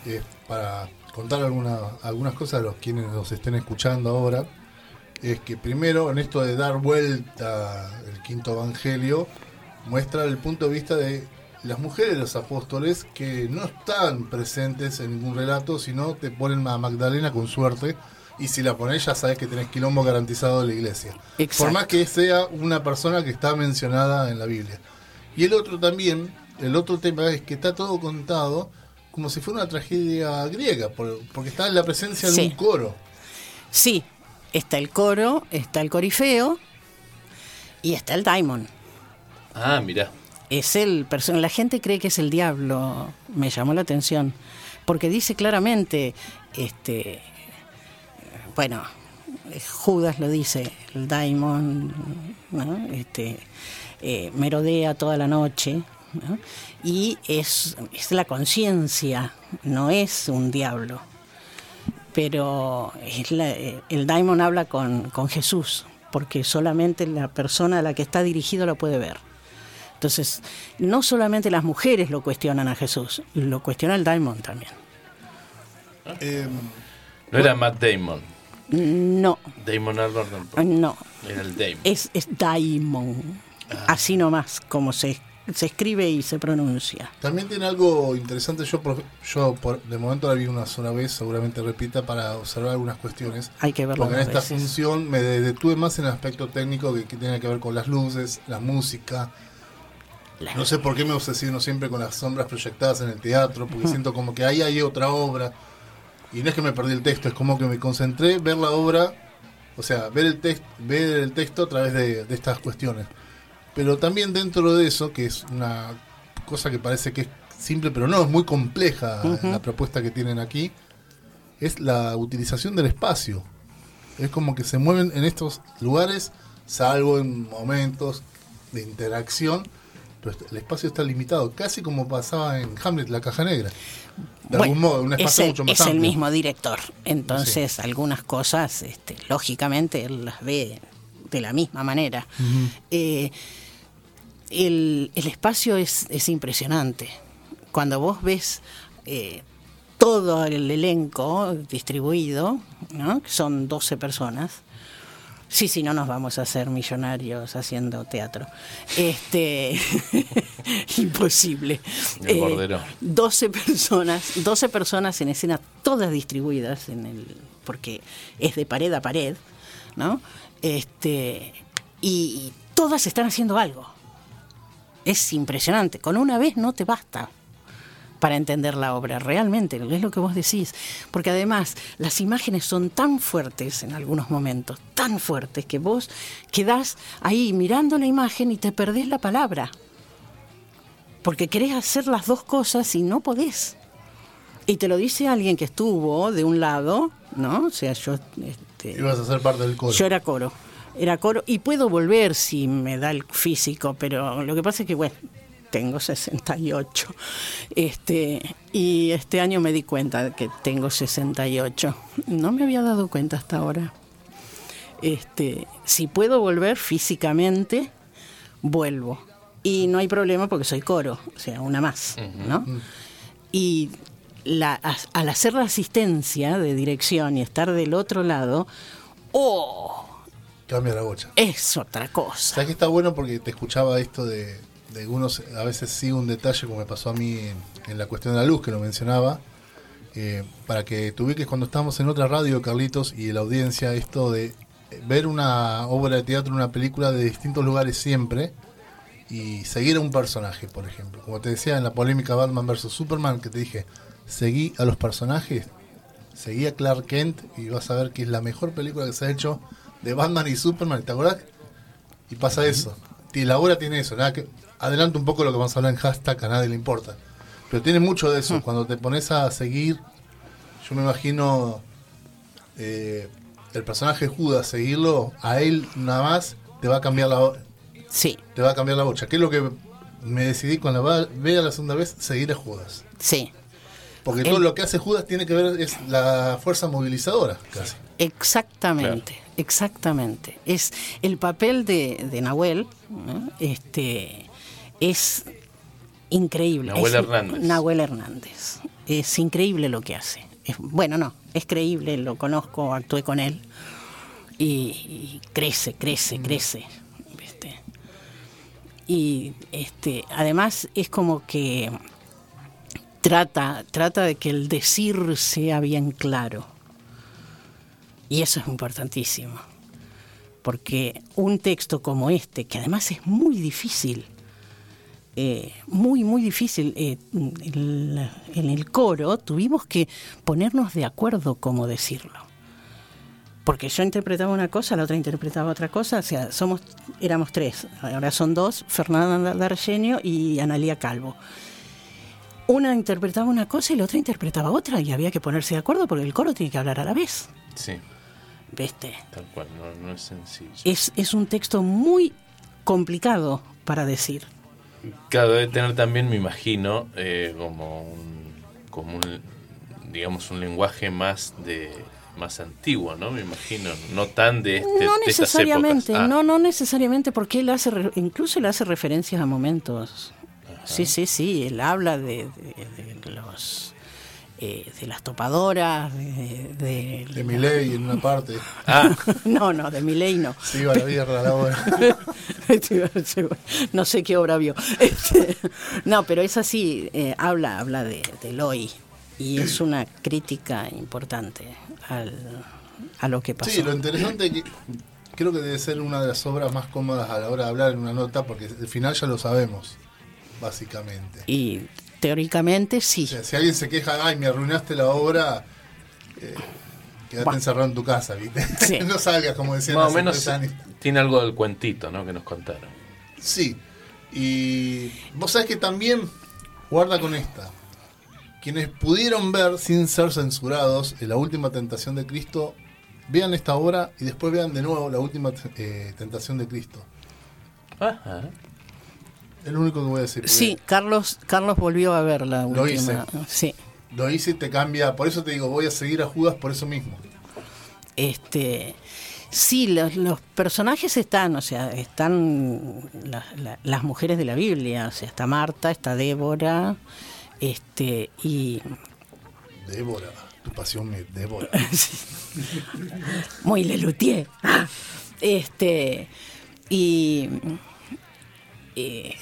eh, para contar alguna, algunas cosas a los quienes nos estén escuchando ahora. Es que primero, en esto de dar vuelta el quinto evangelio, muestra el punto de vista de las mujeres de los apóstoles que no están presentes en ningún relato, sino te ponen a Magdalena con suerte. Y si la pones, ya sabes que tenés quilombo garantizado de la iglesia. Exacto. Por más que sea una persona que está mencionada en la Biblia. Y el otro también, el otro tema es que está todo contado como si fuera una tragedia griega, por- porque está en la presencia de Sí. un coro. Sí, está el coro, está el corifeo y está el daimon. Ah, mirá. Es el personaje. La gente cree que es el diablo. Me llamó la atención. Porque dice claramente, este, bueno, eh, Judas lo dice, el daimon, ¿no? este, eh, merodea toda la noche. ¿no? Y es, es la conciencia, no es un diablo. Pero es la- eh, el daimon habla con, con Jesús, porque solamente la persona a la que está dirigido lo puede ver. Entonces, no solamente las mujeres lo cuestionan a Jesús, lo cuestiona el daimon también. Eh, No era Matt Damon. No, Damon Albarn tampoco. no, Era el Damon. es, es daimon, así nomás, como se, se escribe y se pronuncia. también tiene algo interesante. Yo, por- yo por, de momento la vi una sola vez, seguramente repita para observar algunas cuestiones. Hay que verlo Porque en esta veces. función me de- detuve más en el aspecto técnico que, que tiene que ver con las luces, la música. No sé por qué me obsesiono siempre con las sombras proyectadas en el teatro, porque siento como que ahí hay otra obra. Y no es que me perdí el texto, es como que me concentré en ver la obra, o sea, ver el, text, ver el texto a través de, de estas cuestiones. Pero también dentro de eso, que es una cosa que parece que es simple, pero no, es muy compleja la propuesta que tienen aquí, es la utilización del espacio. Es como que se mueven en estos lugares, salvo en momentos de interacción, el espacio está limitado, casi como pasaba en Hamlet, la caja negra. De Bueno, algún modo, un es espacio el, mucho más es el mismo director, entonces algunas cosas, este, lógicamente, él las ve de la misma manera. Eh, el, el espacio es, es impresionante. Cuando vos ves eh, todo el elenco distribuido, ¿no? que son 12 personas, Sí, sí, no nos vamos a hacer millonarios haciendo teatro. Este imposible. El bordero. 12 personas, 12 personas en escena, todas distribuidas en el porque es de pared a pared, ¿no? Este y todas están haciendo algo. Es impresionante. Con una vez no te basta para entender la obra, realmente, es lo que vos decís. Porque además las imágenes son tan fuertes en algunos momentos, tan fuertes, que vos quedás ahí mirando la imagen y te perdés la palabra. Porque querés hacer las dos cosas y no podés. Y te lo dice alguien que estuvo de un lado, ¿no? O sea, yo... este, Ibas a ser parte del coro. yo era coro. Era coro y puedo volver si me da el físico, pero lo que pasa es que, bueno, tengo 68. Este, y este año me di cuenta de que tengo 68. No me había dado cuenta hasta ahora. Este, si puedo volver físicamente, vuelvo. Y no hay problema porque soy coro, o sea, una más, ¿no? Y la, a- al hacer la asistencia de dirección y estar del otro lado, ¡oh! Cambia la bocha. Es otra cosa. ¿Sabes que está bueno? Porque te escuchaba esto de, de unos, a veces sí un detalle como me pasó a mí en, en la cuestión de la luz, que lo mencionaba, eh, para que te ubiques cuando estábamos en otra radio, Carlitos, y la audiencia, esto de ver una obra de teatro, una película de distintos lugares siempre, y seguir a un personaje, por ejemplo. Como te decía en la polémica Batman vs. Superman, que te dije, seguí a los personajes, seguí a Clark Kent, y vas a ver que es la mejor película que se ha hecho de Batman y Superman, ¿te acordás? Y pasa eso. Y la obra tiene eso. Nada que, adelanto un poco lo que vamos a hablar en hashtag, a nadie le importa. Pero tiene mucho de eso. Cuando te pones a seguir, yo me imagino eh, el personaje Judas, seguirlo, a él nada más te va a cambiar la Sí, te va a cambiar la bocha. ¿Qué es lo que me decidí cuando vea la segunda vez? Seguir a Judas. sí. Porque El- todo lo que hace Judas tiene que ver, es la fuerza movilizadora, casi. Exactamente, exactamente. Es el papel de, de Nahuel, ¿no? este, es increíble. Nahuel Es- Hernández. Nahuel Hernández. Es increíble lo que hace. es- bueno, no, es creíble, lo conozco, actué con él. Y, y crece, crece, crece. ¿viste? Y este, además es como que trata, trata de que el decir sea bien claro. Y eso es importantísimo. Porque un texto como este, que además es muy difícil, eh, muy, muy difícil, eh, el- en el coro tuvimos que ponernos de acuerdo cómo decirlo. Porque yo interpretaba una cosa, la otra interpretaba otra cosa, o sea, somos, éramos tres, ahora son dos, Fernanda Dargenio y Analía Calvo. Una interpretaba una cosa y la otra interpretaba otra, y había que ponerse de acuerdo porque el coro tiene que hablar a la vez. Sí, ¿Viste? tal cual, no, no es sencillo. Es, es un texto muy complicado para decir. Claro, debe tener también, me imagino, eh, como un, como un, digamos, un lenguaje más de más antiguo, ¿no? Me imagino, no tan de, este, no de estas necesariamente, épocas. Ah, no, no necesariamente, porque él hace, incluso él hace referencias a momentos. Sí, sí, sí, él habla de, de- de los eh, de las topadoras, de, de- De mi ley en una parte. Ah, no, no, de Milei no. Se iba a la mierda la hora. no sé qué obra vio. Este, no, pero es así, eh, habla, habla de, del hoy y es una crítica importante al, a lo que pasó. Sí, lo interesante es que creo que debe ser una de las obras más cómodas a la hora de hablar en una nota, porque el final ya lo sabemos, básicamente. Y teóricamente sí. O sea, si alguien se queja, ay, me arruinaste la obra, eh, quédate encerrado en tu casa, ¿viste? Sí. no salgas, como decían más o menos años. tiene algo del cuentito, ¿no? Que nos contaron. Sí. Y vos sabés que también, guarda con esta. Quienes pudieron ver sin ser censurados en la última tentación de Cristo, vean esta obra y después vean de nuevo la última eh, tentación de Cristo. Ajá. Es lo único que voy a decir. Sí, Carlos, Carlos volvió a ver la Lo última. Sí. Lo hice y te cambia. Por eso te digo, voy a seguir a Judas por eso mismo. Este, sí, los, los personajes están, o sea, están la- la- las mujeres de la Biblia, o sea, está Marta, está Débora, este, y Débora, tu pasión me devora. muy Lelutier. Este, y, eh,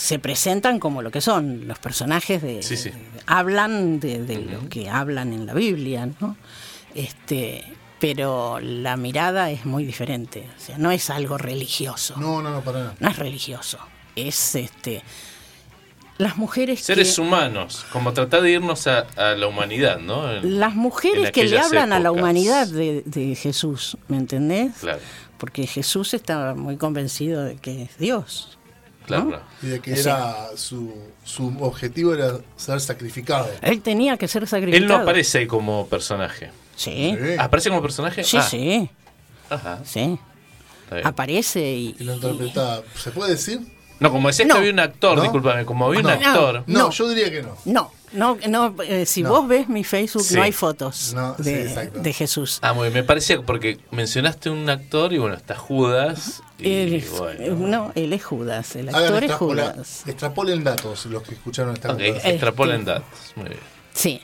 se presentan como lo que son, los personajes de, Sí, sí. hablan de, de lo que hablan en la Biblia, ¿no? Este, pero la mirada es muy diferente, o sea, no es algo religioso, no, No, no, no, para nada. es religioso, es este las mujeres Seres que, humanos, como tratar de irnos a, a la humanidad, ¿no? En- las mujeres que le hablan a la humanidad de, de Jesús, ¿me entendés? Claro, Porque Jesús estaba muy convencido de que es Dios. Claro. Y de que era su, su objetivo era ser sacrificado. Él tenía que ser sacrificado. Él no aparece como personaje. Sí, Sí. ¿Aparece como personaje? sí, Ah, sí, Ajá, sí. Aparece y... Y lo interpreta. ¿Se puede decir? No, como decías No. que había un actor, ¿No? discúlpame, como había un actor. No, No. yo diría que no. No, no, no eh, si No. vos ves mi Facebook Sí. no hay fotos sí, de, Jesús. Ah, muy bien, me parecía porque mencionaste un actor y bueno, está Judas. Y, Él, bueno. no, él es Judas, el Hagan actor es extrapola- Judas. extrapolen datos los que escucharon esta Ok, conversación. extrapolen Este- datos. Muy bien. Sí,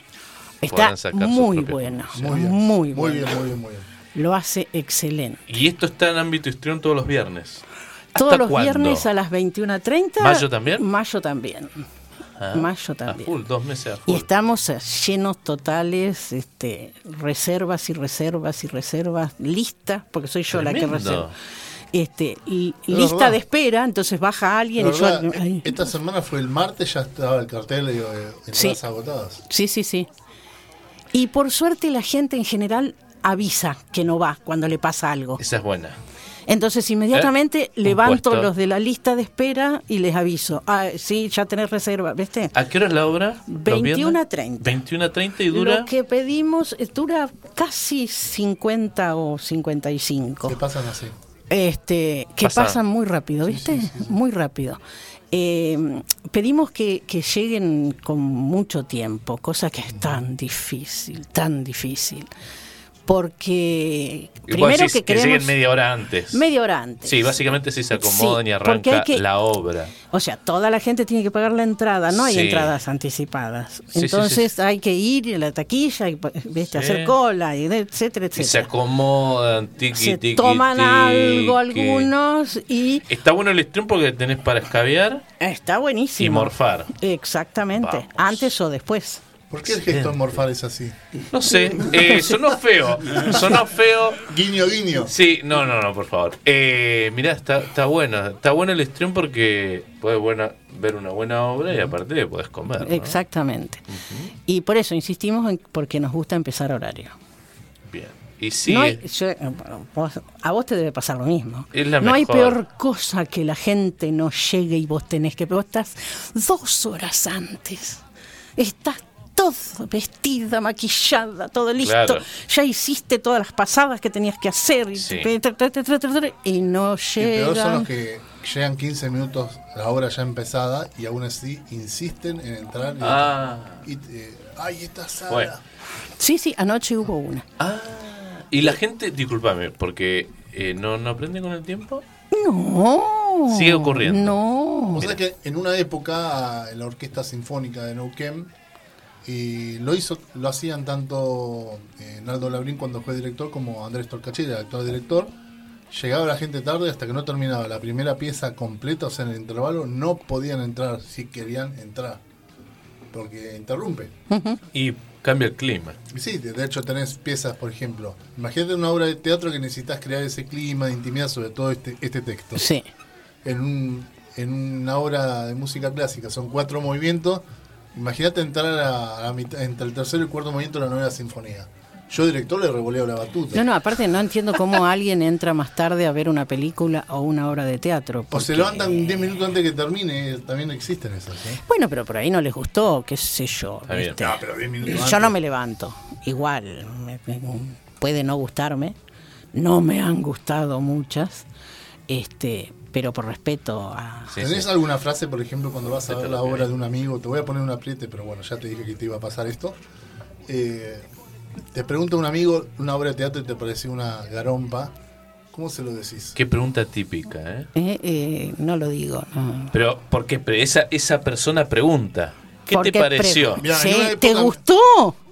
está muy bueno, Muy bien. muy, muy bueno. bien, muy bien, muy bien. Lo hace excelente. Y esto está en ámbito histrión todos los viernes. Todos ¿Hasta los cuándo? viernes a las 21.30. ¿Mayo también? Mayo también. Ah, Mayo A también. full, dos meses a full. Y estamos eh, llenos totales, este, reservas y reservas y reservas, listas, porque soy yo la que reserva. Este, y lista verdad. de espera, entonces baja alguien La y yo. verdad, ay, esta semana fue el martes, ya estaba el cartel de eh, entradas Sí. agotadas. Sí, sí, sí. Y por suerte la gente en general avisa que no va cuando le pasa algo. Esa es buena. Entonces inmediatamente ¿Eh? Un levanto puesto. los de la lista de espera y les aviso. Ah, sí, ya tenés reserva, ¿viste? ¿A qué hora es la obra? ¿Los 21 a viernes? 30. 21 a 30 y dura. Lo que pedimos eh, dura casi 50 o 55. ¿Qué pasan así? Este, que Pasa. pasan muy rápido, ¿viste? Muy rápido. Eh, pedimos que, que lleguen con mucho tiempo, cosa que es tan difícil, tan difícil. Porque Y primero decís que que queremos lleguen media hora antes. media hora antes. Sí, básicamente si se acomodan Sí, y arranca que- la obra. O sea, toda la gente tiene que pagar la entrada, no hay Sí. entradas anticipadas. sí, Entonces hay que ir a la taquilla y hacer cola, y de- etcétera, Y se etcétera. acomodan, tiqui, Se tiqui, toman algo algunos y Está bueno el stream porque tenés para escabiar está buenísimo. y morfar. Exactamente, Vamos. antes o después. ¿Por qué el gesto morfar es así? No sé, eh, sonó feo. Sonó feo. Guiño, guiño. Sí, no, no, no, por favor. Eh, mirá, está, está bueno. Está bueno el stream porque puedes buena, ver una buena obra y aparte podés comer. ¿no? Exactamente. Y por eso insistimos en porque nos gusta empezar horario. Bien. Y sí, No hay- yo- vos- a vos te debe pasar lo mismo. Es la no hay peor cosa que la gente no llegue y vos tenés que. Vos estás dos horas antes. Estás todo vestida, maquillada, todo listo. Claro. Ya hiciste todas las pasadas que tenías que hacer. y- Sí. Y no Y peor son llegan. los que llegan 15 minutos la obra ya empezada y aún así insisten en entrar. Y, Ah. y, eh, ¡Ay, esta sala! Bueno. Sí, sí, anoche hubo una. Ah, y la gente, discúlpame, porque eh, no, no aprende con el tiempo. No. Sigue ocurriendo. No. O sea que en una época en la Orquesta Sinfónica de Neuquén y lo hizo, lo hacían tanto eh, Naldo Labrín cuando fue director como Andrés Torcachera, el actual director. Llegaba la gente tarde hasta que no terminaba la primera pieza completa, o sea, en el intervalo no podían entrar si querían entrar, porque interrumpe. Y cambia el clima. Sí, de de hecho tenés piezas, por ejemplo, imagínate una obra de teatro que necesitas crear ese clima de intimidad sobre todo este, este texto Sí. en, un, en una obra de música clásica, son cuatro movimientos. Imagínate entrar a la mitad, entre el tercero y el cuarto movimiento de la novena sinfonía. Yo, director, le revoleo la batuta. No, no, aparte no entiendo cómo alguien entra más tarde a ver una película o una obra de teatro. o se levantan 10 minutos antes de que termine, también existen esas. ¿eh? Bueno, pero por ahí no les gustó, qué sé yo. Está bien. ¿viste? No, pero 10 minutos Yo antes. no me levanto. Igual, me- me- puede no gustarme. No me han gustado muchas. Este, pero por respeto a. Sí, ¿Tenés sí. alguna frase, por ejemplo, cuando vas a ver la obra de un amigo? Te voy a poner un apriete, pero bueno, ya te dije que te iba a pasar esto. Eh, te pregunta un amigo una obra de teatro y te pareció una garompa. ¿Cómo se lo decís? Qué pregunta típica, ¿eh? Eh, eh, no lo digo. no. Pero, ¿por qué? Pero esa, esa persona pregunta. ¿Qué Porque te pareció? pre- Mira, ¿Te gustó?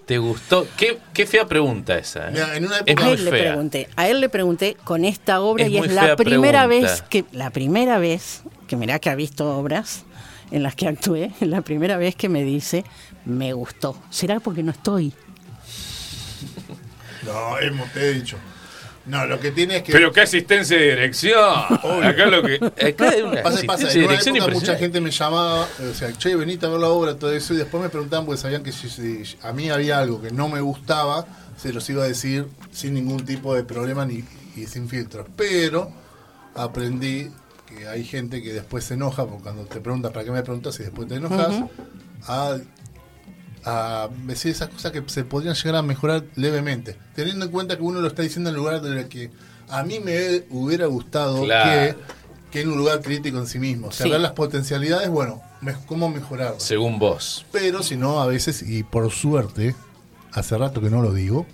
¿Te gustó? Qué, qué fea pregunta esa, ¿eh? Mira, en una es época- A muy él le pregunté, a él le pregunté con esta obra Es y es la primera pregunta. vez que la primera vez que mirá que ha visto obras en las que actué, la primera vez que me dice me gustó. ¿Será porque no estoy? No, hemos, te he dicho. No, lo que tiene es que. Pero qué asistencia de dirección. Acá lo que. Acá hay una Pasa, pasa, de en una época mucha gente me llamaba, o sea, che, venite a ver la obra, todo eso, y después me preguntaban porque sabían que si, si a mí había algo que no me gustaba, se los iba a decir sin ningún tipo de problema ni y sin filtros. Pero aprendí que hay gente que después se enoja, porque cuando te pregunta para qué me preguntas y después te enojas, a, a decir esas cosas que se podrían llegar a mejorar levemente, teniendo en cuenta que uno lo está diciendo en lugar de que a mí me hubiera gustado Claro. que que en un lugar crítico en sí mismo. O sea, Sí. ver las potencialidades, bueno, me- cómo mejorarlo. Según vos. Pero si no, a veces, y por suerte, hace rato que no lo digo,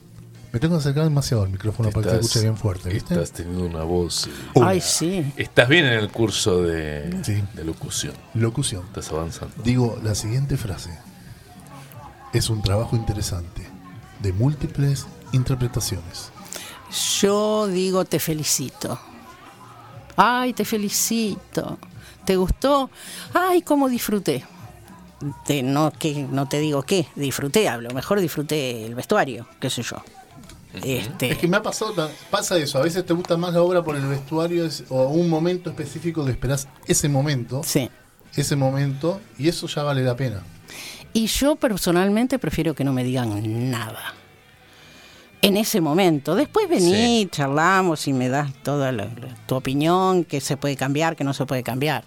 me tengo que acercar demasiado al micrófono para que se escuche bien fuerte, ¿viste? Estás teniendo una voz. Ay, sí. Estás bien en el curso de, Sí. de locución. Locución. Estás avanzando. Digo la siguiente frase. Es un trabajo interesante, de múltiples interpretaciones. Yo digo te felicito. Ay, te felicito. ¿Te gustó? Ay, cómo disfruté. Te- no, que, no te digo qué, disfruté, a lo mejor disfruté el vestuario, qué sé yo. Este, Es que me ha pasado, pasa eso, a veces te gusta más la obra por el vestuario es- o un momento específico que esperás ese momento, sí. ese momento, y eso ya vale la pena. Y yo personalmente prefiero que no me digan nada. En ese momento. Después vení, charlamos y me das toda la- la- tu opinión, que se puede cambiar, que no se puede cambiar.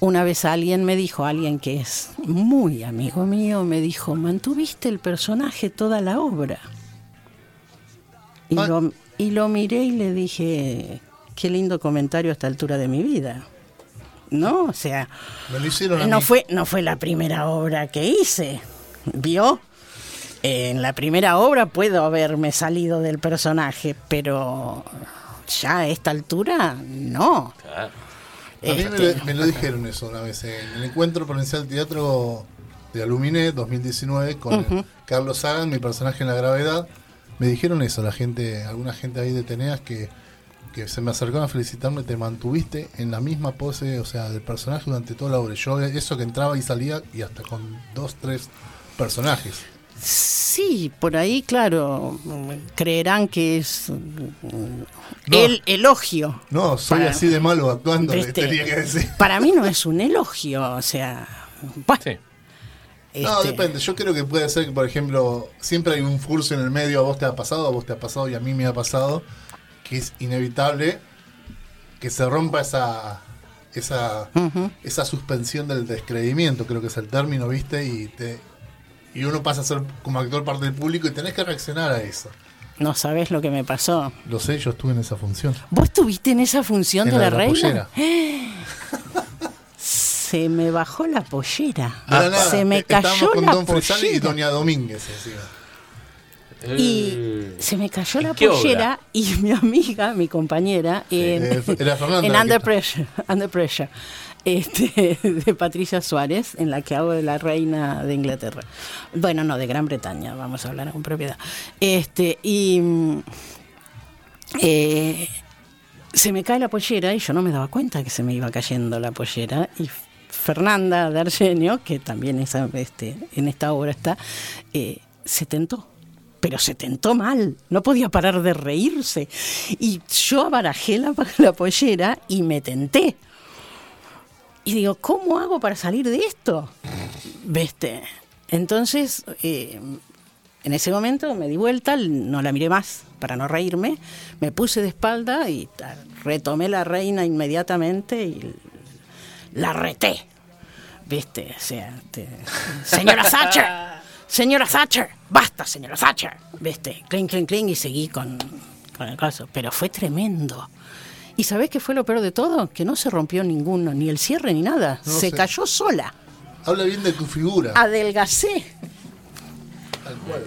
Una vez alguien me dijo, alguien que es muy amigo mío, me dijo, mantuviste el personaje toda la obra. Y, Ah. lo, y lo miré y le dije, qué lindo comentario a esta altura de mi vida. ¿No? O sea, Me lo hicieron a no fue, no fue la primera obra que hice, ¿vio? En la primera obra puedo haberme salido del personaje, pero ya a esta altura no. Claro. A mí me, Este, lo, me lo dijeron eso una vez en el encuentro provincial teatro de Aluminé 2019 con Carlos Sagan, mi personaje en la gravedad. Me dijeron eso, la gente, alguna gente ahí de Teneas que, que se me acercaron a felicitarme, te mantuviste en la misma pose, o sea, del personaje durante toda la obra. Yo eso que entraba y salía y hasta con dos, tres personajes. Sí, por ahí, claro, creerán que es el elogio. No, soy Para- así de malo actuando, le ¿Viste? tenía que decir. Para mí no es un elogio, o sea, bueno, Sí. No, este, depende. Yo creo que puede ser que, por ejemplo, siempre hay un furcio en el medio, a vos te ha pasado, a vos te ha pasado y a mí me ha pasado, que es inevitable que se rompa esa esa, esa suspensión del descreimiento, creo que es el término, ¿viste? Y te y uno pasa a ser como actor parte del público y tenés que reaccionar a eso. no sabés lo que me pasó. Lo sé, yo estuve en esa función. ¿Vos estuviste en esa función En de la, la reina? pollera. Se me bajó la pollera. Se me cayó con la Don Fresani y pollera. Doña Domínguez encima. Y Eh, se me cayó ¿En la pollera y mi amiga, mi compañera, en, Under. Pressure, Under Pressure, este, de Patricia Suárez, en la que hago de la reina de Inglaterra. Bueno, no, de Gran Bretaña, vamos a hablar con propiedad. Este, y mm, eh, se me cae la pollera y yo no me daba cuenta que se me iba cayendo la pollera. Y Fernanda de Argenio, que también es, este, en esta obra está, eh, se tentó. Pero se tentó mal, no podía parar de reírse. Y yo abarajé la, la pollera y me tenté. Y digo, ¿cómo hago para salir de esto? ¿Viste? Entonces, eh, en ese momento me di vuelta, no la miré más para no reírme, me puse de espalda y retomé la reina inmediatamente y la reté. ¿Viste? O sea, te- señora Thatcher, señora Thatcher, basta, señora Thatcher. ¿Viste? Clink, clink, clink y seguí con, con el caso. Pero fue tremendo. ¿Y sabés qué fue lo peor de todo? Que no se rompió ninguno, ni el cierre ni nada. No se sé. cayó sola. Habla bien de tu figura. Adelgacé. tal cual.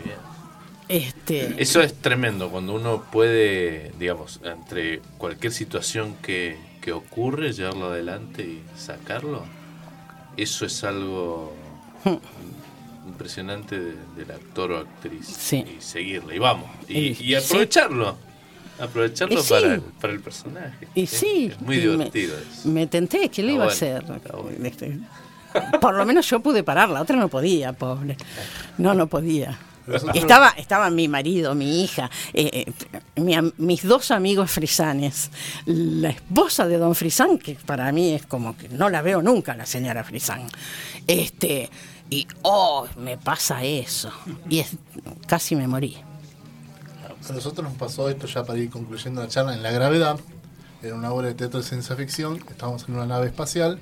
Este, Eso es tremendo, cuando uno puede, digamos, entre cualquier situación que, que ocurre, llevarlo adelante y sacarlo. Eso es algo impresionante de- del actor o actriz. Sí. Y seguirle, y vamos. Y, aprovecharlo. Aprovecharlo sí. para, el, para el personaje. Y sí, Es muy y me- divertido eso. Me, tenté, ¿qué le iba a hacer? bueno. Este, Por lo menos yo pude parar, la otra no podía, pobre. No, no podía. Estaba, estaba mi marido, mi hija, eh, eh, mi mis dos amigos frisanes, la esposa de don Frisán, que para mí es como que no la veo nunca, la señora Frisán. Este, y, oh, me pasa eso. Y es- casi me morí. A nosotros nos pasó esto ya para ir concluyendo la charla en La Gravedad. Era una obra de teatro de ciencia ficción. Estábamos en una nave espacial.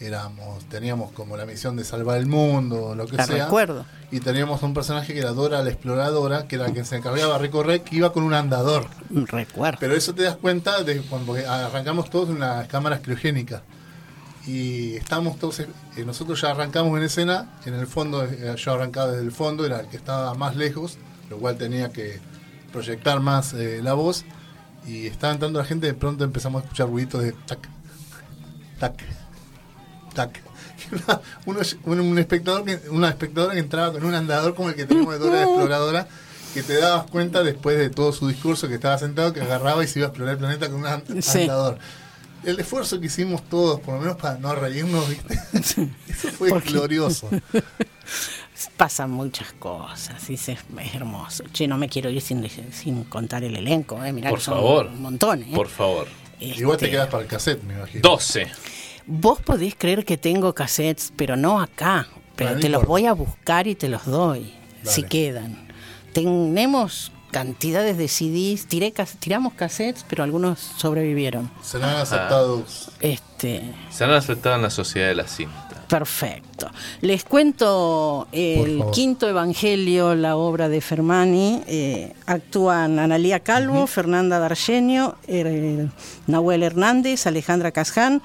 Éramos, teníamos como la misión de salvar el mundo, o lo que La sea. recuerdo. Y teníamos un personaje que era Dora la exploradora, que era quien se encargaba de recorrer, que iba con un andador. Recuerdo. Pero eso te das cuenta de cuando arrancamos todos en las cámaras criogénicas. Y estábamos todos, eh, nosotros ya arrancamos en escena, en el fondo, eh, yo arrancaba desde el fondo, era el que estaba más lejos, lo cual tenía que proyectar más eh, la voz. Y estaba entrando la gente, de pronto empezamos a escuchar ruiditos de tac, tac, tac. Uno- un, un espectador que, una espectadora que entraba con un andador como el que teníamos de Dora la Exploradora, que te dabas cuenta después de todo su discurso que estaba sentado, que agarraba y se iba a explorar el planeta con un an- Sí. El esfuerzo que hicimos todos, por lo menos para no reírnos, ¿viste? Eso fue Porque- glorioso. Pasan muchas cosas, y es, es hermoso. Che, no me quiero ir sin, sin contar el elenco, ¿eh? Mirá Por que son favor. un montón, ¿eh? Por favor. Igual te Este, quedas para el cassette, me imagino. 12. Vos podés creer que tengo cassettes, pero no acá. Pero te los voy a buscar y te los doy, si quedan. Tenemos cantidades de CDs, tiré, tiramos cassettes, pero algunos sobrevivieron. Serán aceptados. Este, Se han aceptado en la sociedad de la cinta. Perfecto. Les cuento el quinto evangelio, la obra de Fermani. Eh, actúan Analía Calvo, Fernanda Dargenio, eh, Nahuel Hernández, Alejandra Casján,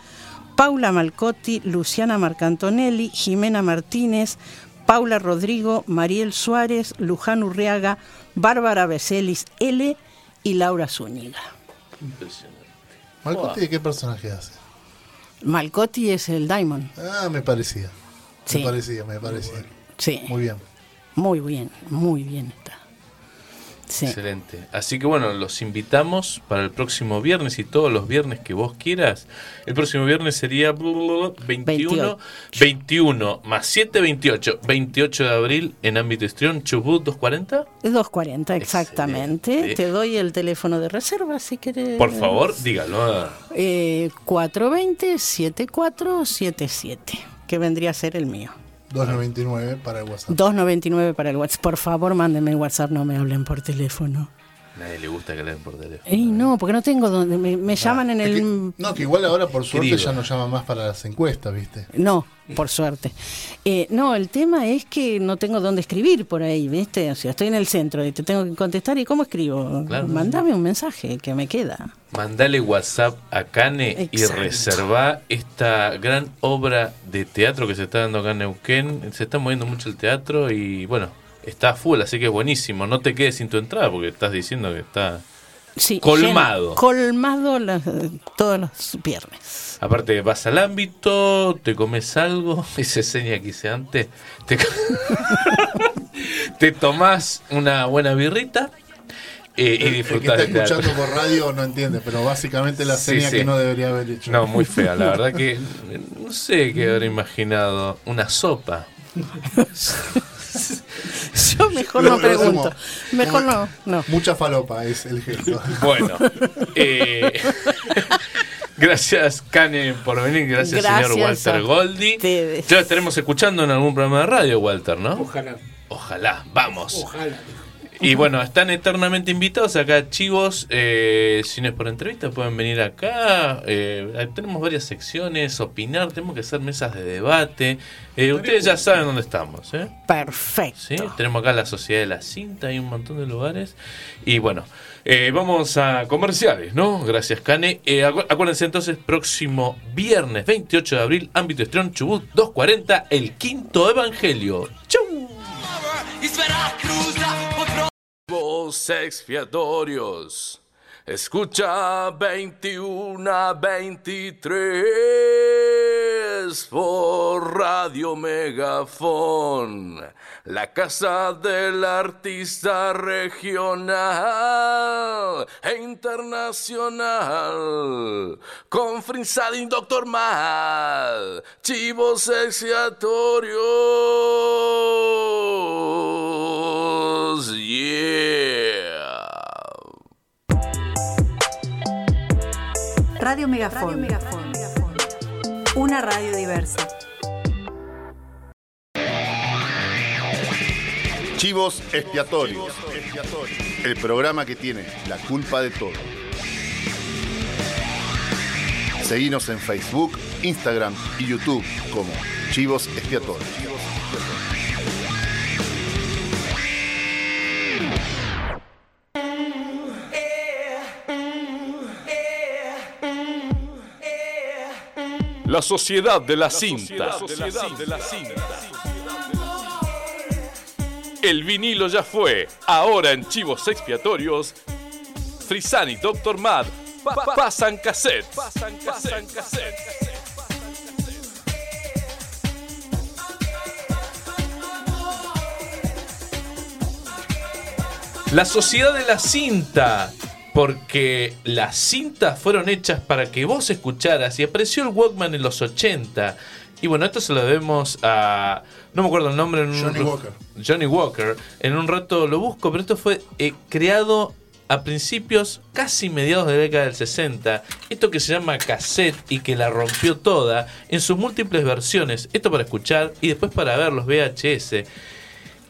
Paula Malcotti, Luciana Marcantonelli, Jimena Martínez, Paula Rodrigo, Mariel Suárez, Luján Urriaga, Bárbara Becelis L y Laura Zúñiga. Impresionante. ¿Malcotti de qué personaje hace? Malcotti es el Diamond. Ah, me parecía. Sí. Me parecía, me parecía. Sí, Muy bien. muy bien, muy bien está. Sí. Excelente. Así que bueno, los invitamos para el próximo viernes y todos los viernes que vos quieras. El próximo viernes sería 21, 28. 21 más 7, 28. 28 de abril en ámbito histrión, Chubut 240. Es 2.40 exactamente. Excelente. Te doy el teléfono de reserva si querés. Por favor, dígalo. Eh, 420-7477, que vendría a ser el mío. 2.99 para el WhatsApp. 2.99 para el WhatsApp. Por favor, mándenme el WhatsApp, no me hablen por teléfono. Nadie le gusta que le den por teléfono. Ey, no, porque no tengo donde. Me, me llaman en Es el. que- no, que igual ahora por suerte Querido. ya no llama más para las encuestas, ¿viste? No, por suerte. Eh, no, el tema es que no tengo dónde escribir por ahí, ¿viste? O sea, estoy en el centro y te tengo que contestar. ¿Y cómo escribo? Claro. Mandame un mensaje que me queda. Mandale WhatsApp a Cane y reserva esta gran obra de teatro que se está dando acá en Neuquén. Se está moviendo mucho el teatro y bueno, está full, así que es buenísimo. No te quedes sin tu entrada porque estás diciendo que está... Sí, Colmado. lleno, colmado las- todos los viernes. Aparte vas al ámbito, te comes algo, esa seña que hice antes, te, te tomás una buena birrita eh, y El que está escuchando por radio no entiende, pero básicamente la Sí, seña sí. que no debería haber hecho. No, muy fea, la verdad que eh, no sé qué haber imaginado. Una sopa. Yo mejor no pregunto. Mejor como- no, no. Mucha falopa es el gesto. Bueno, eh, gracias Cane por venir, gracias, Gracias señor Walter Goldi. Ya lo estaremos escuchando en algún programa de radio, Walter, ¿no? Ojalá, Ojalá, vamos. ojalá. Y bueno, están eternamente invitados acá, chivos. Eh, si no es por entrevista, pueden venir acá. Eh, tenemos varias secciones, opinar, tenemos que hacer mesas de debate. Eh, ustedes ya saben dónde estamos, ¿eh? Perfecto. ¿sí? Tenemos acá la Sociedad de la Cinta, hay un montón de lugares. Y bueno, eh, vamos a comerciales, ¿no? Gracias, Cane. Eh, acu- acuérdense entonces, próximo viernes 28 de abril, ámbito Estrón, Chubut 240, el quinto evangelio. ¡Chau! Vos expiatorios. Escucha 21 a 23 por Radio Megafón, la casa del artista regional e internacional, con Frinzadin Doctor Mal, chivos expiatorios. Yeah. Radio Megafón. Una radio diversa. Chivos expiatorios. El programa que tiene la culpa de todo. Seguinos en Facebook, Instagram y YouTube como Chivos Expiatorios. La sociedad de la cinta. El vinilo ya fue. Ahora en Chivos Expiatorios, Frisani y Doctor Mad pa- pa- pasan cassette. Pasan cassette. La sociedad de la cinta. Porque las cintas fueron hechas para que vos escucharas y apareció el Walkman en los 80. Y bueno, esto se lo debemos a... No me acuerdo el nombre. En un- Johnny Walker. Johnny Walker. En un rato lo busco, pero esto fue eh, creado a principios, casi mediados de la década del 60. Esto que se llama cassette y que la rompió toda en sus múltiples versiones. Esto para escuchar y después para ver los VHS.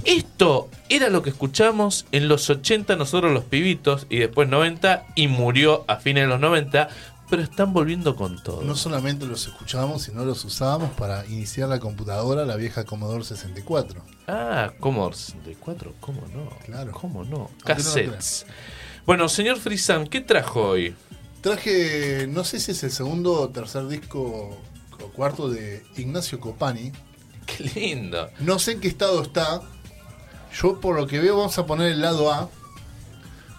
Esto era lo que escuchamos en los 80 nosotros los pibitos y después 90 y murió a fines de los 90, pero están volviendo con todo. No solamente los escuchábamos, sino los usábamos para iniciar la computadora, la vieja Commodore 64. Ah, Commodore 64, ¿cómo no? Claro. ¿Cómo no? Cassettes. bueno, señor Frisan, ¿qué trajo hoy? Traje, no sé si es el segundo o tercer disco o cuarto de Ignacio Copani, Qué lindo. No sé en qué estado está. Yo por lo que veo vamos a poner el lado A.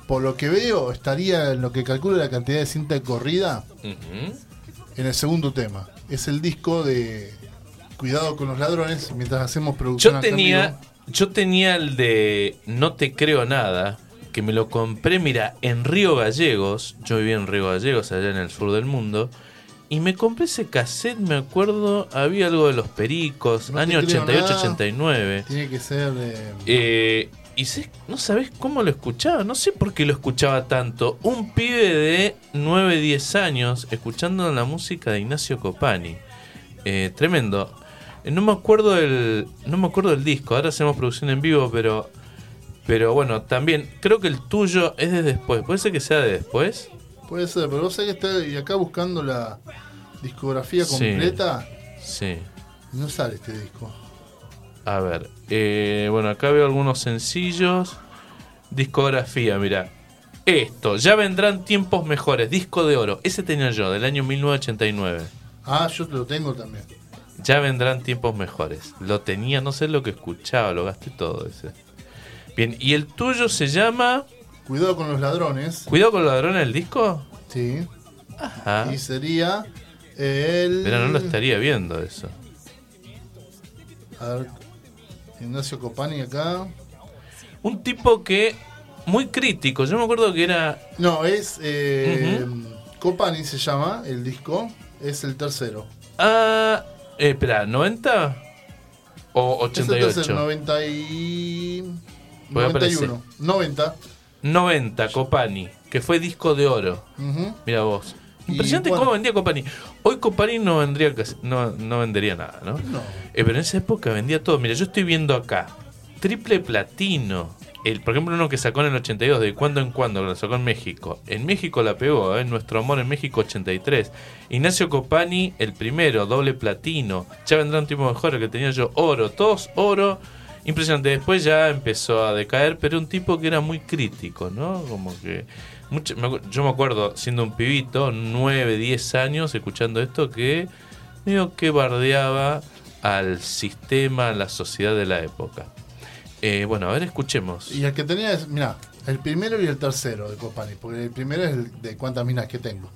Por lo que veo estaría en lo que calculo la cantidad de cinta de corrida en el segundo tema. Es el disco de Cuidado con los ladrones mientras hacemos producción. Yo tenía, yo tenía el de No te creo nada, que me lo compré, mira, en Río Gallegos. Yo vivía en Río Gallegos, allá en el sur del mundo. Y me compré ese cassette, me acuerdo, había algo de los pericos, No año creo 88, nada. 89. Tiene que ser de. Eh, y sé- no sabés cómo lo escuchaba, no sé por qué lo escuchaba tanto. Un pibe de 9, 10 años escuchando la música de Ignacio Copani. Eh, tremendo. Eh, No me acuerdo del no me acuerdo del disco, ahora hacemos producción en vivo, pero pero bueno, también creo que el tuyo es de después. ¿Puede ser que sea de después? Puede ser, pero vos sabés que está y acá buscando la discografía Sí. completa. Sí. No sale este disco. A ver, eh, bueno, acá veo algunos sencillos. Discografía, mira. Esto, ya vendrán tiempos mejores. Disco de oro. Ese tenía yo, del año 1989. Ah, yo lo tengo también. Ya vendrán tiempos mejores. Lo tenía, no sé lo que escuchaba, lo gasté todo ese. Bien, y el tuyo se llama. Cuidado con los ladrones. Cuidado con los ladrones del disco. Sí. Ajá. Y sería el. Pero no lo estaría viendo eso. A ver. Ignacio Copani acá. Un tipo que. Muy crítico. Yo me acuerdo que era. No, es. Eh, Copani se llama el disco. Es el tercero. Ah. Eh, espera, ¿90? O Es el 88. tercero, 90 y. Voy a 91. 90. 90, Copani, que fue disco de oro. Mira vos. Impresionante bueno. cómo vendía Copani. Hoy Copani no vendría no, no vendería nada, ¿no? No. Eh, pero en esa época vendía todo. Mira, yo estoy viendo acá. Triple platino. El, por ejemplo, uno que sacó en el 82, de cuando en cuando, lo sacó en México. En México la pegó, ¿eh? Nuestro Amor en México 83. Ignacio Copani, el primero, doble platino. Ya vendrá un tipo mejor, el que tenía yo, oro. Todos oro. Impresionante. Después ya empezó a decaer, pero un tipo que era muy crítico, ¿no? Como que. mucho- yo me acuerdo, siendo un pibito, 9, 10 años, escuchando esto, que digo que bardeaba al sistema, a la sociedad de la época. Eh, bueno, a ver, escuchemos. Y el que tenía es, mira, el primero y el tercero de Copani, porque el primero es el de cuántas minas que tengo.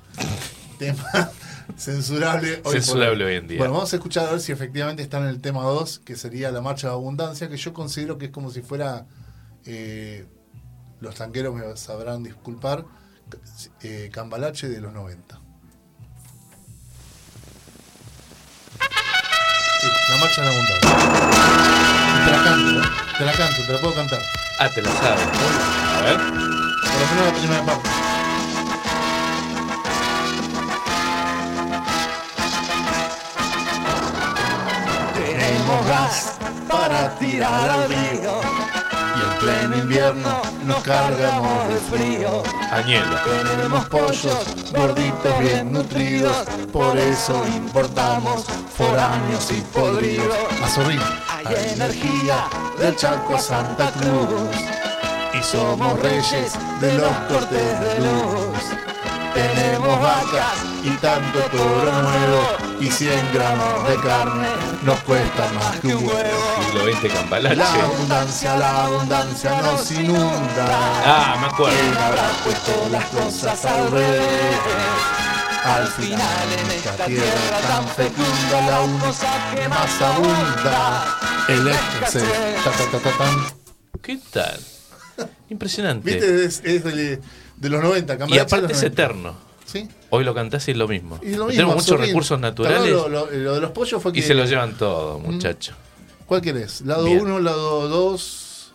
Tema censurable hoy. Censurable hoy en día. Bueno, vamos a escuchar a ver si efectivamente está en el tema 2, que sería la marcha de abundancia, que yo considero que es como si fuera, eh, los tanqueros me sabrán disculpar, eh, Cambalache de los 90. Sí, la marcha de la abundancia. Te la canto, ¿eh? te la canto, te la puedo cantar. Ah, te la sabes. A ver. Por lo menos la primera parte. Gas para tirar al río y en pleno invierno nos cargamos de frío. Añelo. Tenemos pollos gorditos bien nutridos, por eso importamos foráneos y podridos. Azorrín, hay energía del Chaco a Santa Cruz y somos reyes de los cortes de luz. Tenemos vacas y tanto toro nuevo y 100 gramos de carne nos cuesta más que un huevo. Siglo XX Cambalache. La abundancia, la abundancia nos inunda. Ah, me acuerdo. ¿Quién habrá puesto las cosas al revés? Al final en esta tierra tan fecunda la uno que más abunda. El tan. ¿Qué tal? Impresionante. ¿Viste? Es, es de, de los 90, Y Cambalache de aparte es 90. eterno. ¿Sí? Hoy lo cantás y es lo mismo. Y lo mismo, Tenemos muchos recursos ¿Te naturales Lo, lo- lo de los pollos fue que. y se lo llevan todo, muchacho. ¿Cuál querés? ¿Lado Bien. 1, lado 2,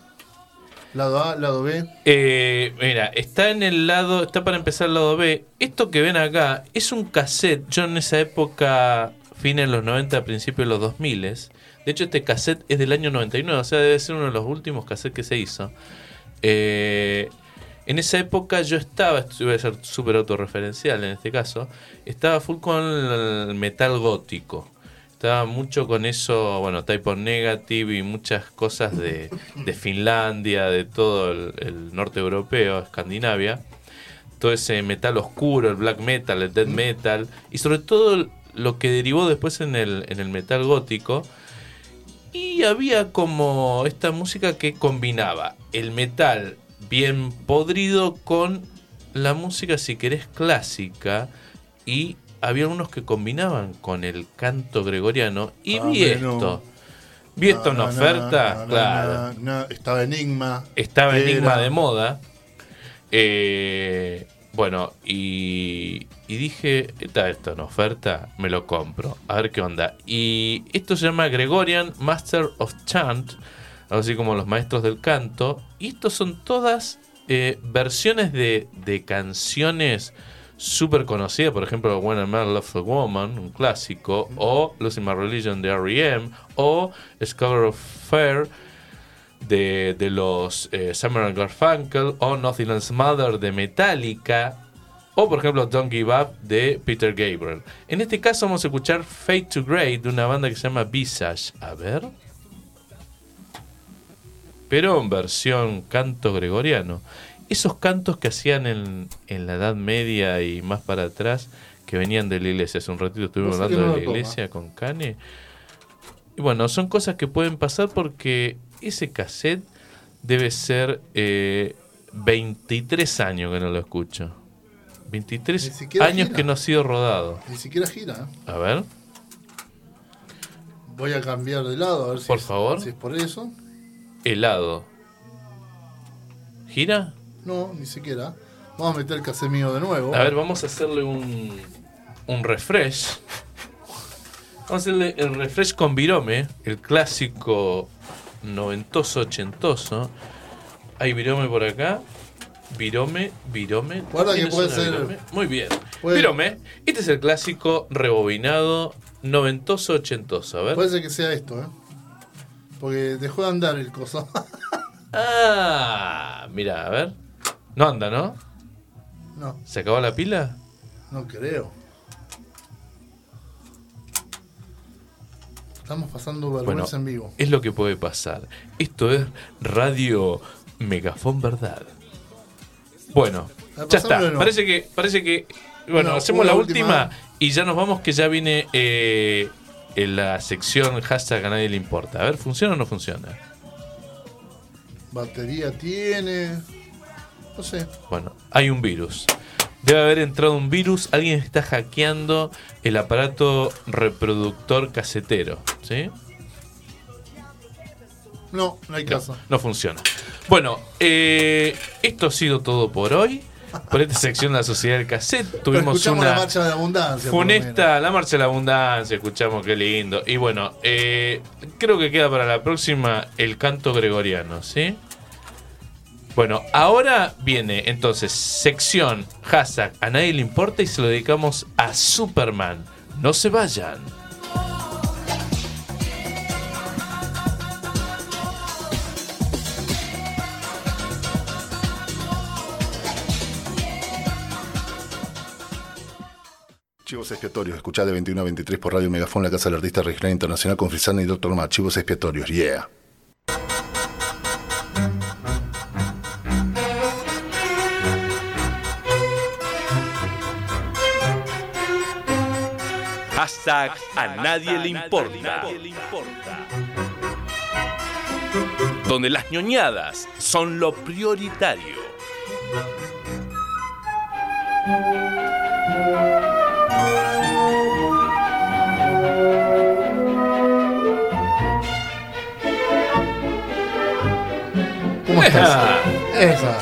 lado A, lado B? Eh, mira, está en el lado, está para empezar el lado B. Esto que ven acá es un cassette. Yo en esa época, fines de los 90, principios de los 2000. De hecho, este cassette es del año 99, o sea, debe ser uno de los últimos cassettes que se hizo. Eh, en esa época yo estaba, voy a ser súper autorreferencial en este caso, estaba full con el metal gótico. Estaba mucho con eso, bueno, Type of Negative y muchas cosas de, de Finlandia, de todo el, el norte europeo, Escandinavia. Todo ese metal oscuro, el black metal, el death metal y sobre todo lo que derivó después en el, en el metal gótico. Y había como esta música que combinaba el metal bien podrido con la música, si querés, clásica. Y había unos que combinaban con el canto gregoriano. Y Ah, vi bueno. esto. Vi esto en No, no, oferta, claro. estaba Enigma. Estaba Era- Enigma de moda. Eh, bueno, y, y dije, está esto en oferta, me lo compro, a ver qué onda. Y esto se llama Gregorian Master of Chant, algo así como los maestros del canto. Y estos son todas eh, versiones de, de canciones súper conocidas, por ejemplo, When a Man Loves a Woman, un clásico, o Losing My Religion de R.E.M., o Scholar of Fair de, de los eh, Summer Garfunkel o Nothing Else Mother de Metallica o por ejemplo Don't Give Up de Peter Gabriel. En este caso vamos a escuchar Fade to Grey de una banda que se llama Visage. A ver. Pero en versión canto gregoriano. Esos cantos que hacían en, en la Edad Media y más para atrás, que venían de la iglesia. Hace un ratito estuvimos hablando no de la toma. iglesia con Cane. Y bueno, son cosas que pueden pasar porque ese cassette debe ser eh, 23 años que no lo escucho. Ni 23 siquiera años gira. que no ha sido rodado. Ni siquiera gira. ¿eh? A ver, Voy a cambiar de lado a ver si, Por es, favor. si es por eso. Helado. ¿Gira? No, ni siquiera. Vamos a meter el cassette mío de nuevo. A ver, vamos a hacerle un, un refresh. Vamos a hacerle el refresh con Virome, el clásico noventoso, ochentoso. Hay Virome por acá. Virome, Virome. Guarda que ¿Tienes puede ser- Virome? Muy bien. puede- Virome, este es el clásico rebobinado noventoso, ochentoso. A ver. Puede ser que sea esto, ¿eh? Porque dejó de andar el coso. Ah, mira, a ver. No anda, ¿no? no, ¿Se acabó la pila? no creo. Estamos pasando vergüenza en vivo. Es lo que puede pasar. Esto es Radio Megafón Verdad. Bueno, ya está. Parece que, parece que. Bueno, No, hacemos la última. última y ya nos vamos que ya viene eh, en la sección hashtag a nadie le importa. A ver, ¿funciona o no funciona? Batería tiene. No sé. Bueno, hay un virus. Debe haber entrado un virus. Alguien está hackeando el aparato reproductor casetero. ¿Sí? No, no hay No, caso. no funciona. Bueno, eh, esto ha sido todo por hoy. Por esta sección de la Sociedad del Cassette. Tuvimos escuchamos una la marcha de la abundancia. funesta, la marcha de la abundancia. Escuchamos qué lindo. Y bueno, eh, creo que queda para la próxima el canto gregoriano, ¿sí? Bueno, ahora viene entonces sección hashtag a nadie le importa y se lo dedicamos a Superman. No se vayan. Chivos expiatorios, escuchá de 21 a 23 por Radio Megafón, la Casa del Artista Regional Internacional con Frisana y Doctor Mar. Chivos expiatorios, yeah. Hashtag a nadie le importa. Donde las ñoñadas son lo prioritario. ¿Cómo estás? Esa.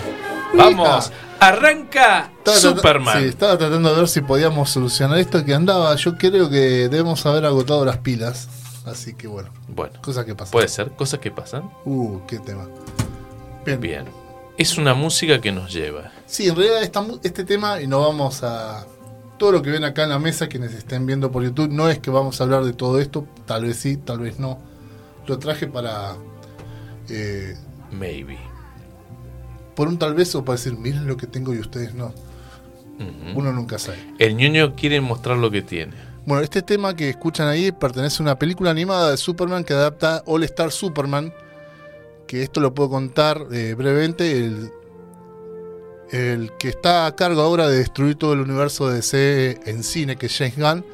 Vamos, arranca Estaba Superman. Sí, estaba tratando de ver si podíamos solucionar esto que andaba. Yo creo que debemos haber agotado las pilas. Así que bueno, Bueno, cosas que pasan. puede ser, cosas que pasan. Uh, qué tema. Bien. Bien. Es una música que nos lleva. Sí, en realidad esta este tema, y no vamos a. Todo lo que ven acá en la mesa, quienes estén viendo por YouTube, no es que vamos a hablar de todo esto, tal vez sí, tal vez no. Lo traje para. eh, Maybe. por un tal vez o para decir, miren lo que tengo y ustedes no. Uno nunca sabe. El ñoño quiere mostrar lo que tiene. Bueno, este tema que escuchan ahí pertenece a una película animada de Superman que adapta All Star Superman. Que esto lo puedo contar eh, brevemente. El, el que está a cargo ahora de destruir todo el universo de DC en cine, que es James Gunn,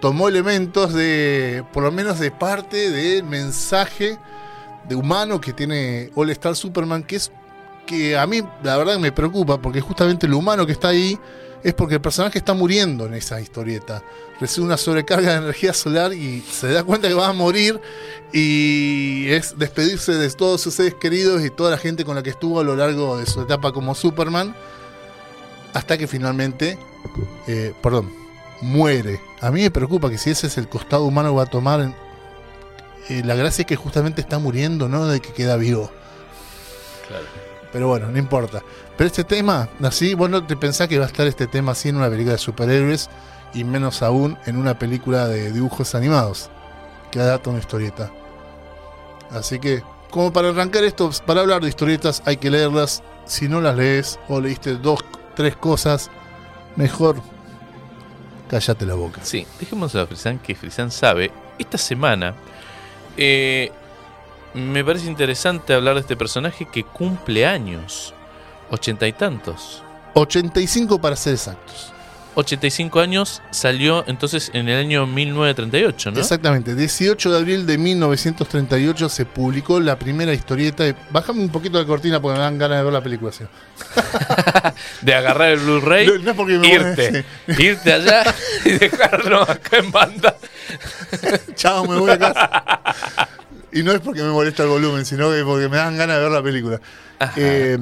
tomó elementos de, por lo menos de parte del mensaje de humano que tiene All Star Superman, que es que a mí la verdad me preocupa, porque justamente lo humano que está ahí es porque el personaje está muriendo en esa historieta. Recibe una sobrecarga de energía solar y se da cuenta que va a morir y es despedirse de todos sus seres queridos y toda la gente con la que estuvo a lo largo de su etapa como Superman, hasta que finalmente, eh, perdón, muere. A mí me preocupa que si ese es el costado humano que va a tomar, eh, la gracia es que justamente está muriendo, no de que queda vivo. Claro. Pero bueno, no importa. Pero este tema, así, vos no te pensás que va a estar este tema así en una película de superhéroes y menos aún en una película de dibujos animados que adapta una historieta. Así que, como para arrancar esto, para hablar de historietas hay que leerlas. Si no las lees o leíste dos, tres cosas, mejor cállate la boca. Sí, dejemos a Frisan que Frisan sabe. Esta semana eh, me parece interesante hablar de este personaje que cumple años. Ochenta y tantos. 85 para ser exactos. 85 años salió entonces en el año 1938, ¿no? Exactamente, 18 de abril de 1938 se publicó la primera historieta. de- Bájame un poquito la cortina porque me dan ganas de ver la película. ¿sí? De agarrar el Blu-ray, No, no es porque me irte, irte allá y dejarnos acá en banda. Chao, me voy a casa. Y no es porque me molesta el volumen, sino que porque me dan ganas de ver la película. Eh,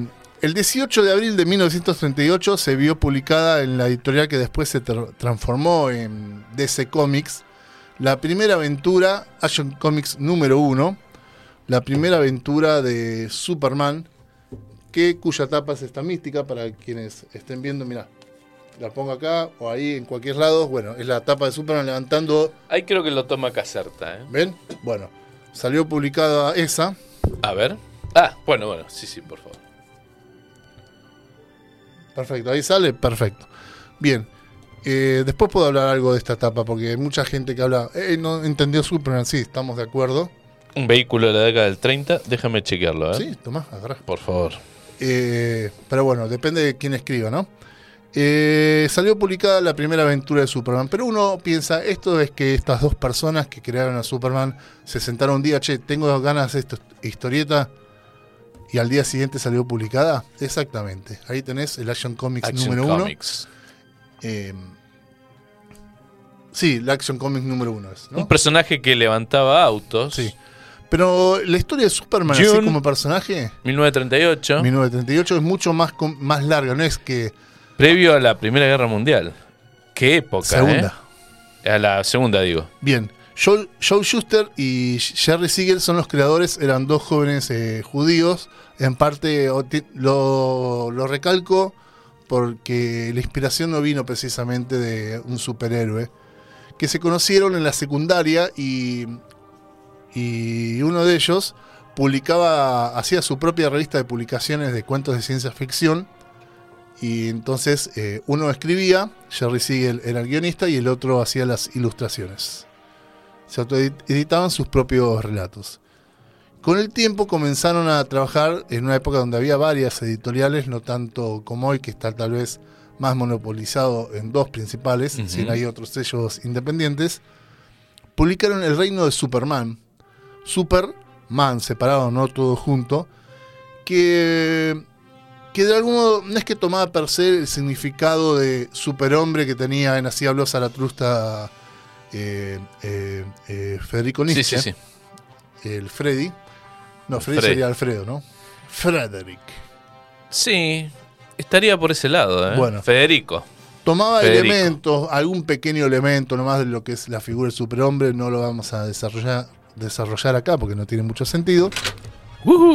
el 18 de abril de 1938 se vio publicada en la editorial que después se tra- transformó en DC Comics la primera aventura, Action Comics número 1, la primera aventura de Superman, que, cuya tapa es esta mística, para quienes estén viendo, mira, la pongo acá o ahí en cualquier lado, bueno, es la tapa de Superman levantando Ahí creo que lo toma Caserta, ¿eh? ¿Ven? Bueno, salió publicada esa. A ver. Ah, bueno, bueno, sí, sí, por favor. Perfecto, ahí sale, perfecto. Bien. eh, después puedo hablar algo de esta etapa, porque hay mucha gente que habla, eh, no entendió Superman, sí, estamos de acuerdo. Un vehículo de la década del 30, déjame chequearlo, ¿eh? Sí, tomá, agarrá. Por favor. Eh, pero bueno, depende de quién escriba, ¿no? Eh, salió publicada la primera aventura de Superman, pero uno piensa, esto es que estas dos personas que crearon a Superman se sentaron un día, che, tengo ganas de esta historieta, y al día siguiente salió publicada. Exactamente, ahí tenés el Action Comics Action número uno. Comics. Eh, sí, la Action Comics número uno es, ¿no? Un personaje que levantaba autos. Sí. Pero la historia de Superman, así June. como personaje, 1938, 1938, es mucho más, más larga, no es que previo a la Primera Guerra Mundial. Qué época, segunda. ¿eh? A la segunda, digo. Bien, Joe, Joe Schuster y Jerry Siegel son los creadores, eran dos jóvenes eh, judíos. En parte lo, recalco porque la inspiración no vino precisamente de un superhéroe. Que se conocieron en la secundaria y, y uno de ellos publicaba, hacía su propia revista de publicaciones de cuentos de ciencia ficción. Y entonces eh, uno escribía, Jerry Siegel era el guionista y el otro hacía las ilustraciones se autoeditaban sus propios relatos. Con el tiempo comenzaron a trabajar en una época donde había varias editoriales, no tanto como hoy, que está tal vez más monopolizado en dos principales, Ujú. si no hay otros sellos independientes. Publicaron El Reino de Superman, Superman separado, no todo junto, que, que de algún modo no es que tomaba per se el significado de superhombre que tenía en Así habló Zaratrusta eh, eh, eh, Federico Nietzsche, sí, sí. el Freddy. No, Freddy Freddy. sería Alfredo, ¿no? Frederick. Sí, estaría por ese lado, ¿eh? Bueno. Federico. Tomaba Federico. elementos, algún pequeño elemento nomás de lo que es la figura del superhombre, no lo vamos a desarrollar, desarrollar acá porque no tiene mucho sentido.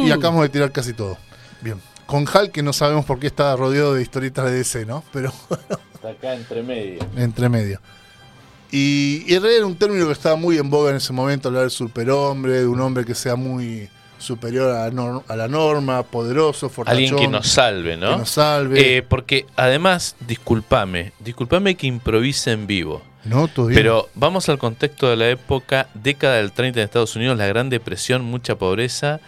Y acabamos de tirar casi todo. Bien. Con Hulk, que no sabemos por qué está rodeado de historietas de DC, ¿no? Pero Está acá entre medio. entre medio. Y, y era un término que estaba muy en boga en ese momento, hablar del superhombre, de un hombre que sea muy superior a la, nor- a la norma, poderoso, fortachón, Alguien que nos salve, ¿no? que nos salve. Eh, porque además, discúlpame, discúlpame que improvise en vivo. no, bien. Pero vamos al contexto de la época, década del 30 en Estados Unidos, la Gran Depresión, mucha pobreza.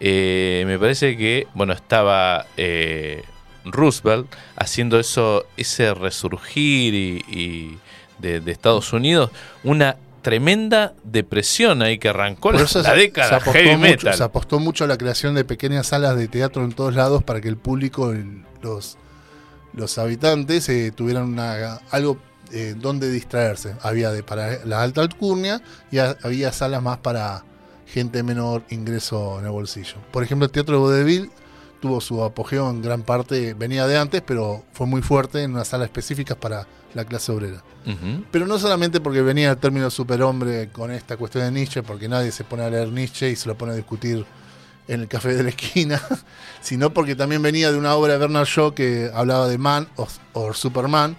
Eh, me parece que, bueno, estaba eh, Roosevelt haciendo eso, ese resurgir y, y de, de Estados Unidos, una tremenda depresión ahí que arrancó la, se, década se apostó heavy mucho, metal. se apostó mucho a la creación de pequeñas salas de teatro en todos lados para que el público, el- los, los habitantes, eh, tuvieran una, algo eh, donde distraerse. Había de para la alta alcurnia y ha- había salas más para gente menor ingreso en el bolsillo. Por ejemplo, el Teatro de Vodevil tuvo su apogeo en gran parte, venía de antes, pero fue muy fuerte en una sala específica para la clase obrera. Pero no solamente porque venía el término superhombre con esta cuestión de Nietzsche, porque nadie se pone a leer Nietzsche y se lo pone a discutir en el café de la esquina, sino porque también venía de una obra de Bernard Shaw que hablaba de Man o, o Superman,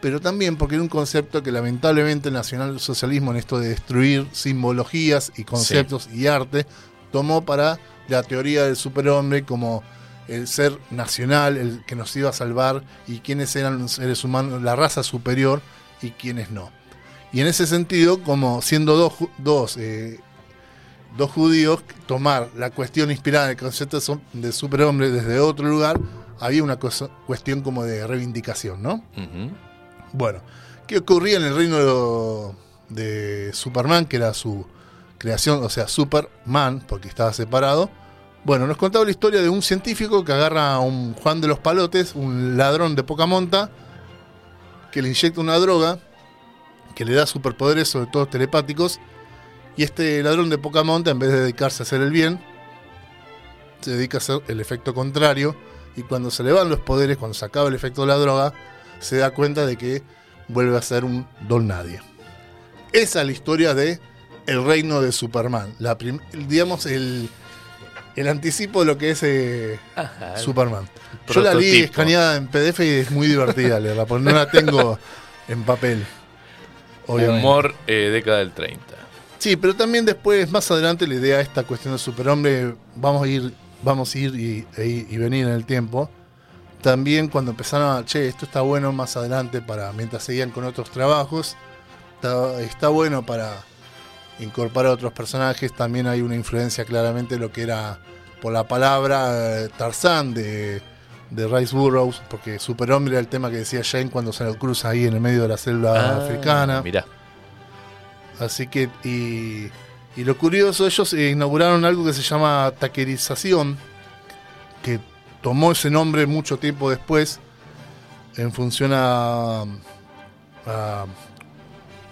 pero también porque era un concepto que lamentablemente el nacionalsocialismo en esto de destruir simbologías y conceptos y arte tomó para la teoría del superhombre como el ser nacional, el que nos iba a salvar y quiénes eran los seres humanos, la raza superior y quiénes no. Y en ese sentido, como siendo dos, dos, eh, dos judíos, tomar la cuestión inspirada en el concepto de su- de superhombre desde otro lugar, había una cosa- cuestión como de reivindicación, ¿no? Bueno, ¿qué ocurría en el reino de, de Superman, que era su creación, o sea, Superman, porque estaba separado? Bueno, nos contaba la historia de un científico que agarra a un Juan de los Palotes, un ladrón de poca monta, que le inyecta una droga que le da superpoderes, sobre todo telepáticos, y este ladrón de poca monta, en vez de dedicarse a hacer el bien, se dedica a hacer el efecto contrario, y cuando se le van los poderes, cuando se acaba el efecto de la droga, se da cuenta de que vuelve a ser un don nadie. Esa es la historia de El reino de Superman. La digamos, el, el anticipo de lo que es eh, Ajá, Superman. Yo la leí escaneada en PDF y es muy divertida leerla, porque no la tengo en papel. obviamente. Humor eh, década del 30. Sí, pero también después, más adelante, la idea de esta cuestión del superhombre, vamos a ir, vamos a ir y, e ir y venir en el tiempo. También cuando empezaron a, che, esto está bueno más adelante para, mientras seguían con otros trabajos, está, está bueno para incorporar a otros personajes. También hay una influencia claramente de lo que era por la palabra eh, Tarzán de, de Rice Burroughs, porque superhombre era el tema que decía Jane cuando se lo cruza ahí en el medio de la selva Ah, africana. Mirá. Así que, y, y lo curioso, ellos eh, inauguraron algo que se llama taquerización, que tomó ese nombre mucho tiempo después, en función a, a,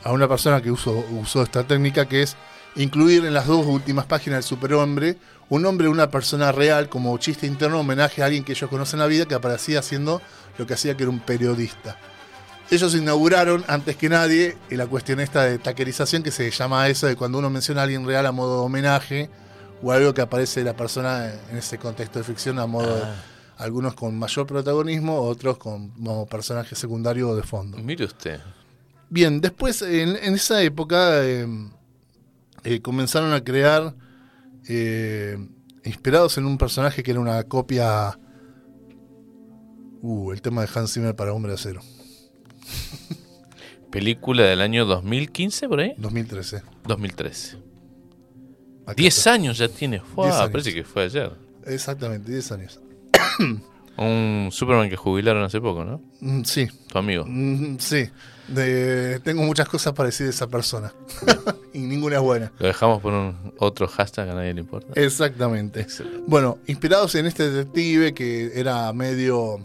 a una persona que usó, usó esta técnica, que es incluir en las dos últimas páginas del superhombre un nombre de una persona real como chiste interno, homenaje a alguien que ellos conocen en la vida, que aparecía haciendo lo que hacía que era un periodista. Ellos inauguraron antes que nadie la cuestión esta de taquerización que se llama eso de cuando uno menciona a alguien real a modo de homenaje o algo que aparece la persona en ese contexto de ficción a modo de- Ah. algunos con mayor protagonismo, otros con como personaje secundario o de fondo. Mire usted. Bien, después en, en esa época eh, eh, comenzaron a crear, eh, inspirados en un personaje que era una copia... Uh, el tema de Hans Zimmer para Hombre de Acero, Película del año 2015, por ahí. 2013. 2013. Acá 10 está. años ya tiene. Años. parece que fue ayer. Exactamente, 10 años. Un Superman que jubilaron hace poco, ¿no? Mm, Sí, Tu amigo. mm, sí. De- tengo muchas cosas para decir de esa persona. y ninguna es buena. Lo dejamos por un otro hashtag a nadie le importa. Exactamente. Excelente. Bueno, inspirados en este detective que era medio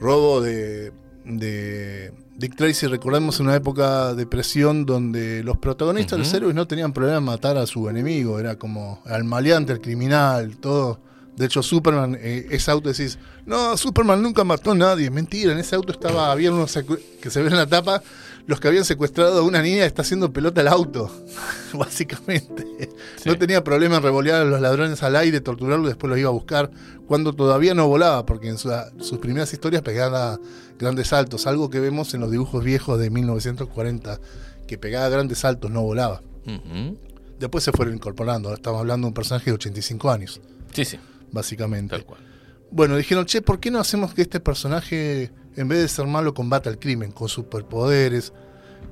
robo de, de Dick Tracy, recordemos una época de presión donde los protagonistas, los Ujú. héroes, no tenían problema en matar a su enemigo, era como al maleante, al criminal, todo. De hecho, Superman, eh, ese auto decís, no, Superman nunca mató a nadie. Mentira, en ese auto estaba, había unos que se ve en la tapa, los que habían secuestrado a una niña está haciendo pelota al auto, básicamente. Sí. No tenía problema en revolear a los ladrones al aire, torturarlos y después los iba a buscar cuando todavía no volaba, porque en su- sus primeras historias pegaba grandes saltos, algo que vemos en los dibujos viejos de 1940, que pegaba grandes saltos, no volaba. Después se fueron incorporando, ahora estamos hablando de un personaje de 85 años, Sí, sí, básicamente. tal cual. Bueno, dijeron, che, ¿por qué no hacemos que este personaje, en vez de ser malo, combata el crimen con superpoderes,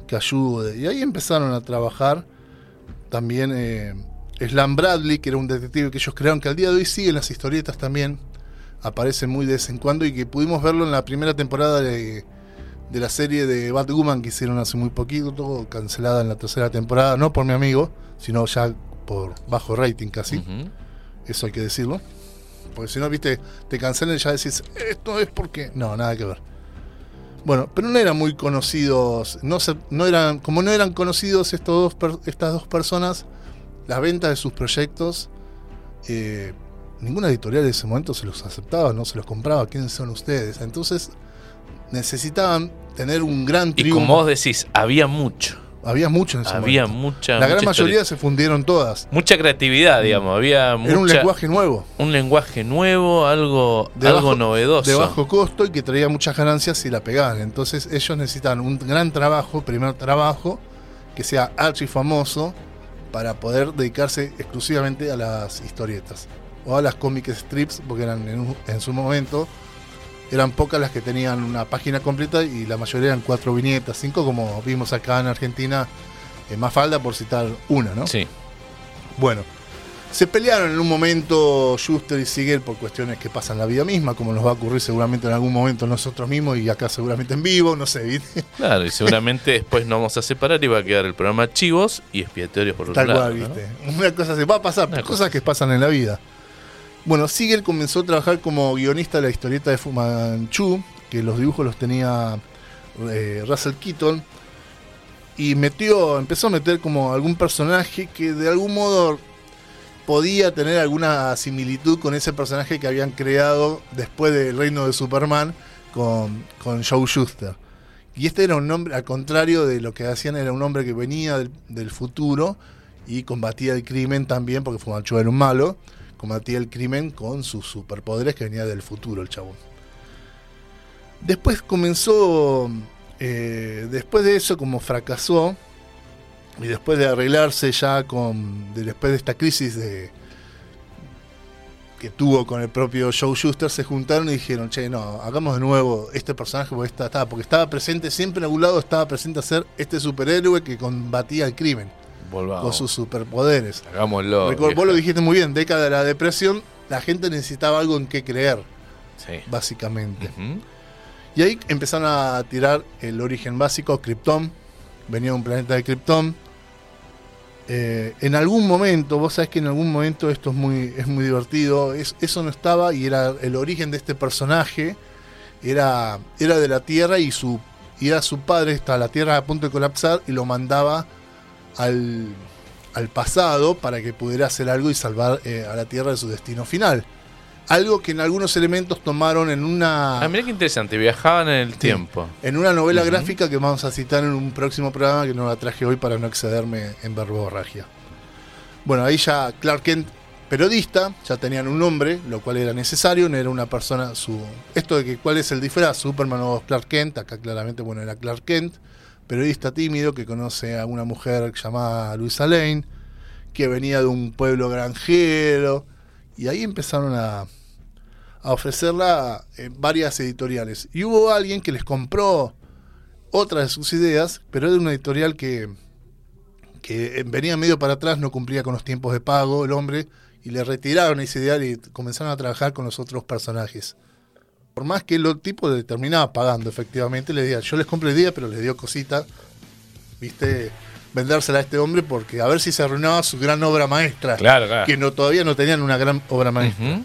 que ayude? Y ahí empezaron a trabajar también eh, Slam Bradley, que era un detective que ellos crearon, que al día de hoy sigue en las historietas también, aparece muy de vez en cuando y que pudimos verlo en la primera temporada de, de la serie de Batwoman que hicieron hace muy poquito, todo cancelada en la tercera temporada, no por mi amigo, sino ya por bajo rating casi. Eso hay que decirlo. Porque si no, viste, te cancelan y ya decís, esto es porque. No, nada que ver. Bueno, pero no eran muy conocidos. No, se, no eran, como no eran conocidos estos dos estas dos personas, las ventas de sus proyectos, eh, ninguna editorial en ese momento se los aceptaba, no se los compraba. ¿Quiénes son ustedes? Entonces necesitaban tener un gran Y triunfo. como vos decís, había mucho. Había mucho en ese Había momento. mucha. La gran mayoría historia. se fundieron todas. Mucha creatividad, digamos. Había mucha, Era un lenguaje nuevo. un lenguaje nuevo, algo, de algo bajo- novedoso. de bajo costo y que traía muchas ganancias si la pegaban. Entonces ellos necesitan un gran trabajo, primer trabajo, que sea archi famoso para poder dedicarse exclusivamente a las historietas o a las comic strips, porque eran en, un- en su momento eran pocas las que tenían una página completa y la mayoría eran cuatro viñetas, cinco como vimos acá en Argentina, en Mafalda por citar una, ¿no? Sí. Bueno, se pelearon en un momento Schuster y Siegel por cuestiones que pasan en la vida misma, como nos va a ocurrir seguramente en algún momento nosotros mismos y acá seguramente en vivo, no sé, ¿viste? Claro, y seguramente después nos vamos a separar y va a quedar el programa Chivos y Expiatorios por otro Tal lado. cual, ¿no? ¿viste? Una cosa se va a pasar, Una cosas cosa que pasan en la vida. Bueno, Siegel comenzó a trabajar como guionista de la historieta de Fu Manchu, que los dibujos los tenía eh, Russell Keaton, y metió, empezó a meter como algún personaje que de algún modo podía tener alguna similitud con ese personaje que habían creado después del reino de Superman con, con Joe Schuster. Y este era un hombre, al contrario de lo que hacían, era un hombre que venía del, del futuro y combatía el crimen también, porque Fu Manchu era un malo, combatía el crimen con sus superpoderes que venía del futuro el chabón. Después comenzó, eh, después de eso como fracasó, y después de arreglarse ya con, de- después de esta crisis de que tuvo con el propio Joe Schuster, se juntaron y dijeron, che, no, hagamos de nuevo este personaje porque, está- porque estaba presente, siempre en algún lado estaba presente a ser este superhéroe que combatía el crimen Volvamos. con sus superpoderes. Hagámoslo. Recor- vos lo dijiste muy bien, década de la depresión, la gente necesitaba algo en qué creer, Sí. básicamente. Y ahí empezaron a tirar el origen básico, Krypton. Venía de un planeta de Krypton. Eh, en algún momento, vos sabés que en algún momento esto es muy, es muy divertido. es- eso no estaba y era el origen de este personaje. Era, era de la Tierra y su, y era su padre. Estaba la Tierra a punto de colapsar y lo mandaba al, al pasado para que pudiera hacer algo y salvar eh, a la Tierra de su destino final. Algo que en algunos elementos tomaron en una Ah, mira qué interesante. Viajaban en el tiempo. en una novela gráfica que vamos a citar en un próximo programa que no la traje hoy para no excederme en verborragia. Bueno, ahí ya Clark Kent, periodista, ya tenían un nombre, lo cual era necesario, no era una persona, su esto de que cuál es el disfraz, Superman o Clark Kent, acá claramente, bueno, era Clark Kent, periodista tímido que conoce a una mujer llamada Luisa Lane, que venía de un pueblo granjero, y ahí empezaron a, a ofrecerla en varias editoriales. Y hubo alguien que les compró otra de sus ideas, pero era una editorial que, que venía medio para atrás, no cumplía con los tiempos de pago el hombre, y le retiraron esa idea y comenzaron a trabajar con los otros personajes. Por más que el tipo le terminaba pagando, efectivamente, le decía, yo les compré la idea, pero les dio cosita, viste, vendérsela a este hombre porque a ver si se arruinaba su gran obra maestra, Claro, claro. que no todavía no tenían una gran obra maestra.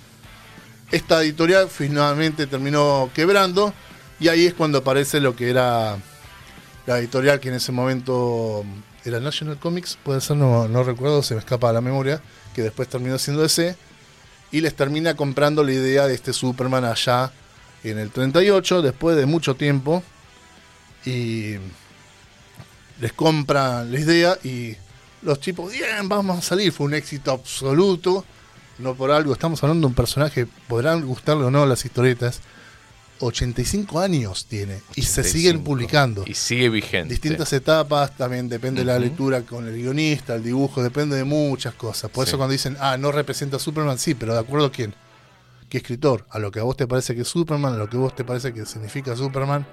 Esta editorial finalmente terminó quebrando y ahí es cuando aparece lo que era la editorial que en ese momento era National Comics, puede ser, no, no recuerdo, se me escapa la memoria, que después terminó siendo ese y les termina comprando la idea de este Superman allá en el 38, después de mucho tiempo y les compra la idea y los chicos, bien, vamos a salir, fue un éxito absoluto no por algo, estamos hablando de un personaje, podrán gustarle o no las historietas, 85 años tiene y se 85. siguen publicando. Y sigue vigente. Distintas etapas, también depende de la lectura con el guionista, el dibujo, depende de muchas cosas. Por Sí. eso cuando dicen, ah, no representa a Superman, sí, pero ¿de acuerdo a quién? ¿Qué escritor? A lo que a vos te parece que es Superman, a lo que a vos te parece que significa Superman,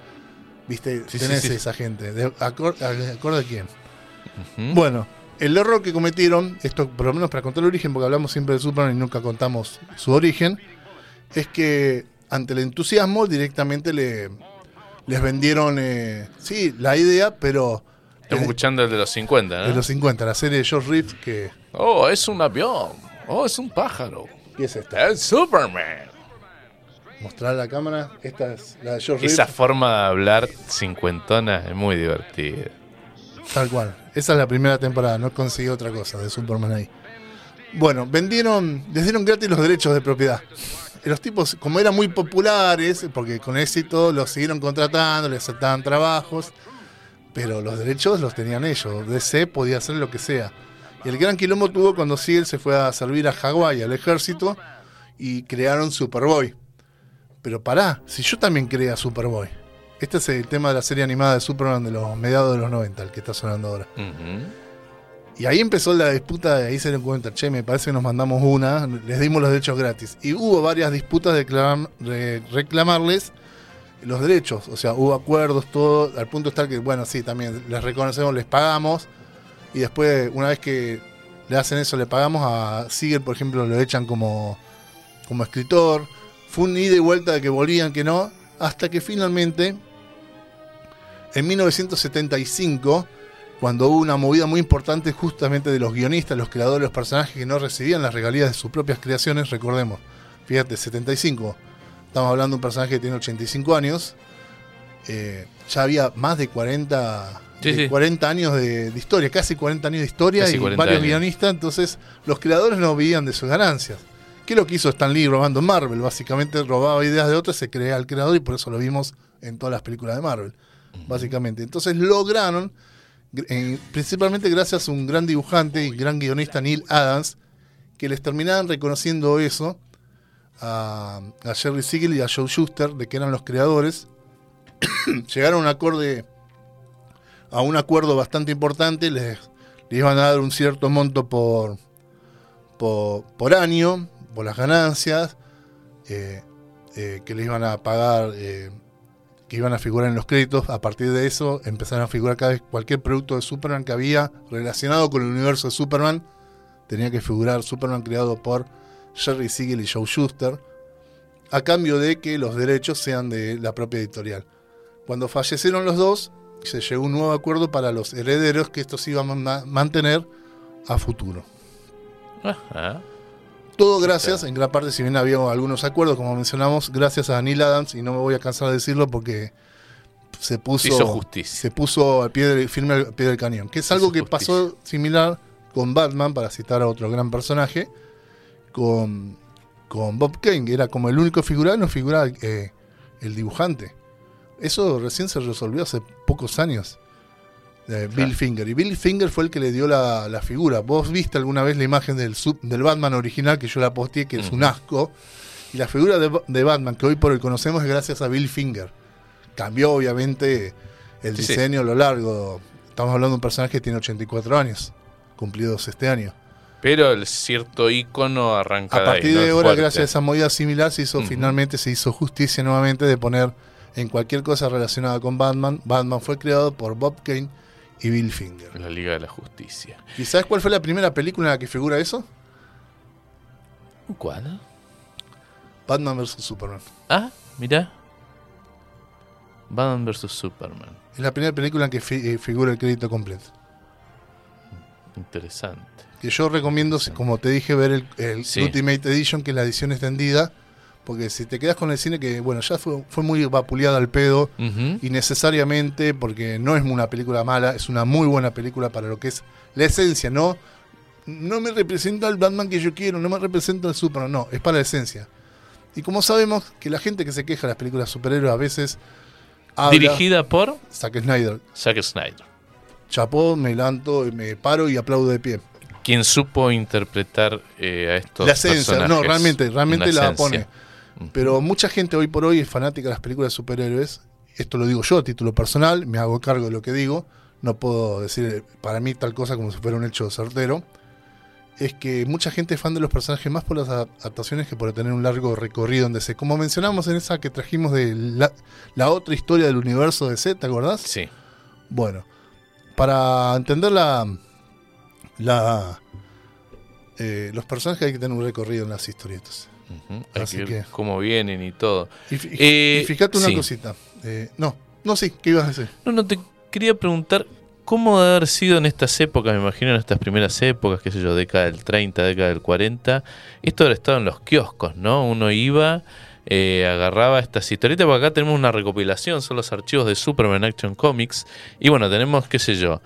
viste, Sí, tenés sí. esa gente. De, acor- a- ¿Acorde a quién? Bueno, el error que cometieron, esto por lo menos para contar el origen, porque hablamos siempre de Superman y nunca contamos su origen, es que ante el entusiasmo directamente le les vendieron, eh, sí, la idea, pero Estamos escuchando el de los 50, de ¿no? los 50, la serie de George Reeves, que... Oh, es un avión. Oh, es un pájaro. ¿Qué es esta? Es Superman. Mostrar a la cámara, esta es la de George Esa Reeves, forma de hablar cincuentona es muy divertida. tal cual. Esa es la primera temporada, no conseguí otra cosa de Superman ahí. Bueno, vendieron, les dieron gratis los derechos de propiedad. Y los tipos, como eran muy populares, porque con éxito los siguieron contratando, les aceptaban trabajos, pero los derechos los tenían ellos. DC podía hacer lo que sea. Y el gran quilombo tuvo cuando Siegel se fue a servir a Hawái, al ejército, y crearon Superboy. Pero pará, si yo también creé a Superboy. Este es el tema de la serie animada de Superman de los mediados de los 90, el que está sonando ahora. Y ahí empezó la disputa, ahí se dieron cuenta, che, me parece que nos mandamos una, les dimos los derechos gratis. Y hubo varias disputas de reclam- de reclamarles los derechos, o sea, hubo acuerdos, todo, al punto está que, bueno, sí, también les reconocemos, les pagamos, y después, una vez que le hacen eso, le pagamos a Siegel, por ejemplo, lo echan como, como escritor. Fue un ida y vuelta de que volvían, que no, hasta que finalmente, en 1975, cuando hubo una movida muy importante justamente de los guionistas, los creadores los personajes que no recibían las regalías de sus propias creaciones, recordemos, fíjate, 75, estamos hablando de un personaje que tiene 85 años, eh, ya había más de 40, Sí, de sí. 40 años de, de historia, casi 40 años de historia Casi y 40 varios años. guionistas, entonces los creadores no vivían de sus ganancias. ¿Qué es lo que hizo Stan Lee robando Marvel? Básicamente robaba ideas de otros, se crea el creador y por eso lo vimos en todas las películas de Marvel. Básicamente. Entonces lograron, gr- en- principalmente gracias a un gran dibujante y gran guionista Neil Adams, que les terminaban reconociendo eso a, a Jerry Siegel y a Joe Schuster, de que eran los creadores. Llegaron a un acorde a un acuerdo bastante importante, les, les iban a dar un cierto monto por, por, por año, por las ganancias, eh, eh, que les iban a pagar, eh, que iban a figurar en los créditos. A partir de eso empezaron a figurar cada vez cualquier producto de Superman que había relacionado con el universo de Superman. Tenía que figurar Superman creado por Jerry Siegel y Joe Schuster, a cambio de que los derechos sean de la propia editorial. Cuando fallecieron los dos, se llegó a un nuevo acuerdo para los herederos que estos iban a ma- mantener a futuro. Ajá. Todo gracias, en gran parte, si bien había algunos acuerdos, como mencionamos, gracias a Neil Adams, y no me voy a cansar de decirlo porque se puso, Hizo justicia. se puso al pie del, firme al pie del cañón. Que es algo Hizo que justicia. pasó similar con Batman, para citar a otro gran personaje, con, con Bob Kane, que era como el único figurado, no figuraba eh, el dibujante. Eso recién se resolvió hace pocos años. de Bill Finger. Y Bill Finger fue el que le dio la, la figura. ¿Vos viste alguna vez la imagen del, sub- del Batman original que yo la posteé, que es un asco? Y la figura de, Ba- de Batman que hoy por hoy conocemos es gracias a Bill Finger. Cambió obviamente el Sí, diseño a lo largo. Estamos hablando de un personaje que tiene 84 años, cumplidos este año. Pero el cierto icono arranca A de ahí, partir ¿no? de ahora, fuerte. gracias a esa movida similar, se hizo finalmente se hizo justicia nuevamente de poner en cualquier cosa relacionada con Batman. Batman fue creado por Bob Kane y Bill Finger. La Liga de la Justicia. ¿Y sabes cuál fue la primera película en la que figura eso? ¿Cuál? Batman vs Superman. Ah, mira. Batman vs Superman. Es la primera película en que fi- eh, figura el crédito completo. Interesante. Que yo recomiendo, como te dije, ver el, el Sí. Ultimate Edition, que es la edición extendida. Porque si te quedas con el cine, que bueno, ya fue, fue muy vapuleada al pedo. Ujú. innecesariamente, porque no es una película mala, es una muy buena película para lo que es la esencia, ¿no? No me representa el Batman que yo quiero, no me representa el Superman, no, es para la esencia. Y como sabemos que la gente que se queja de las películas superhéroes a veces habla, Dirigida por Zack Snyder, Zack Snyder. chapó, me levanto, me paro y aplaudo de pie. Quien supo interpretar eh, a estos la esencia, no, realmente, realmente la pone. Pero mucha gente hoy por hoy es fanática de las películas de superhéroes. Esto lo digo yo a título personal, me hago cargo de lo que digo. No puedo decir eh, para mí tal cosa como si fuera un hecho certero. Es que mucha gente es fan de los personajes más por las adaptaciones que por tener un largo recorrido en DC. Como mencionamos en esa que trajimos de la, la otra historia del universo de DC, ¿te acordás? Sí. Bueno, para entender la, la eh, los personajes hay que tener un recorrido en las historietas. Hay Así que ver que- cómo vienen y todo. Y, Eh, y fíjate una sí. cosita. eh, no, No, sí, ¿qué ibas a decir? No, no, te quería preguntar cómo debe haber sido en estas épocas, me imagino en estas primeras épocas, qué sé yo, década del 30, década del 40. Esto haber estado en los kioscos, ¿no? Uno iba, eh, agarraba estas historietas, porque acá tenemos una recopilación, son los archivos de Superman Action Comics. Y bueno, tenemos, qué sé yo,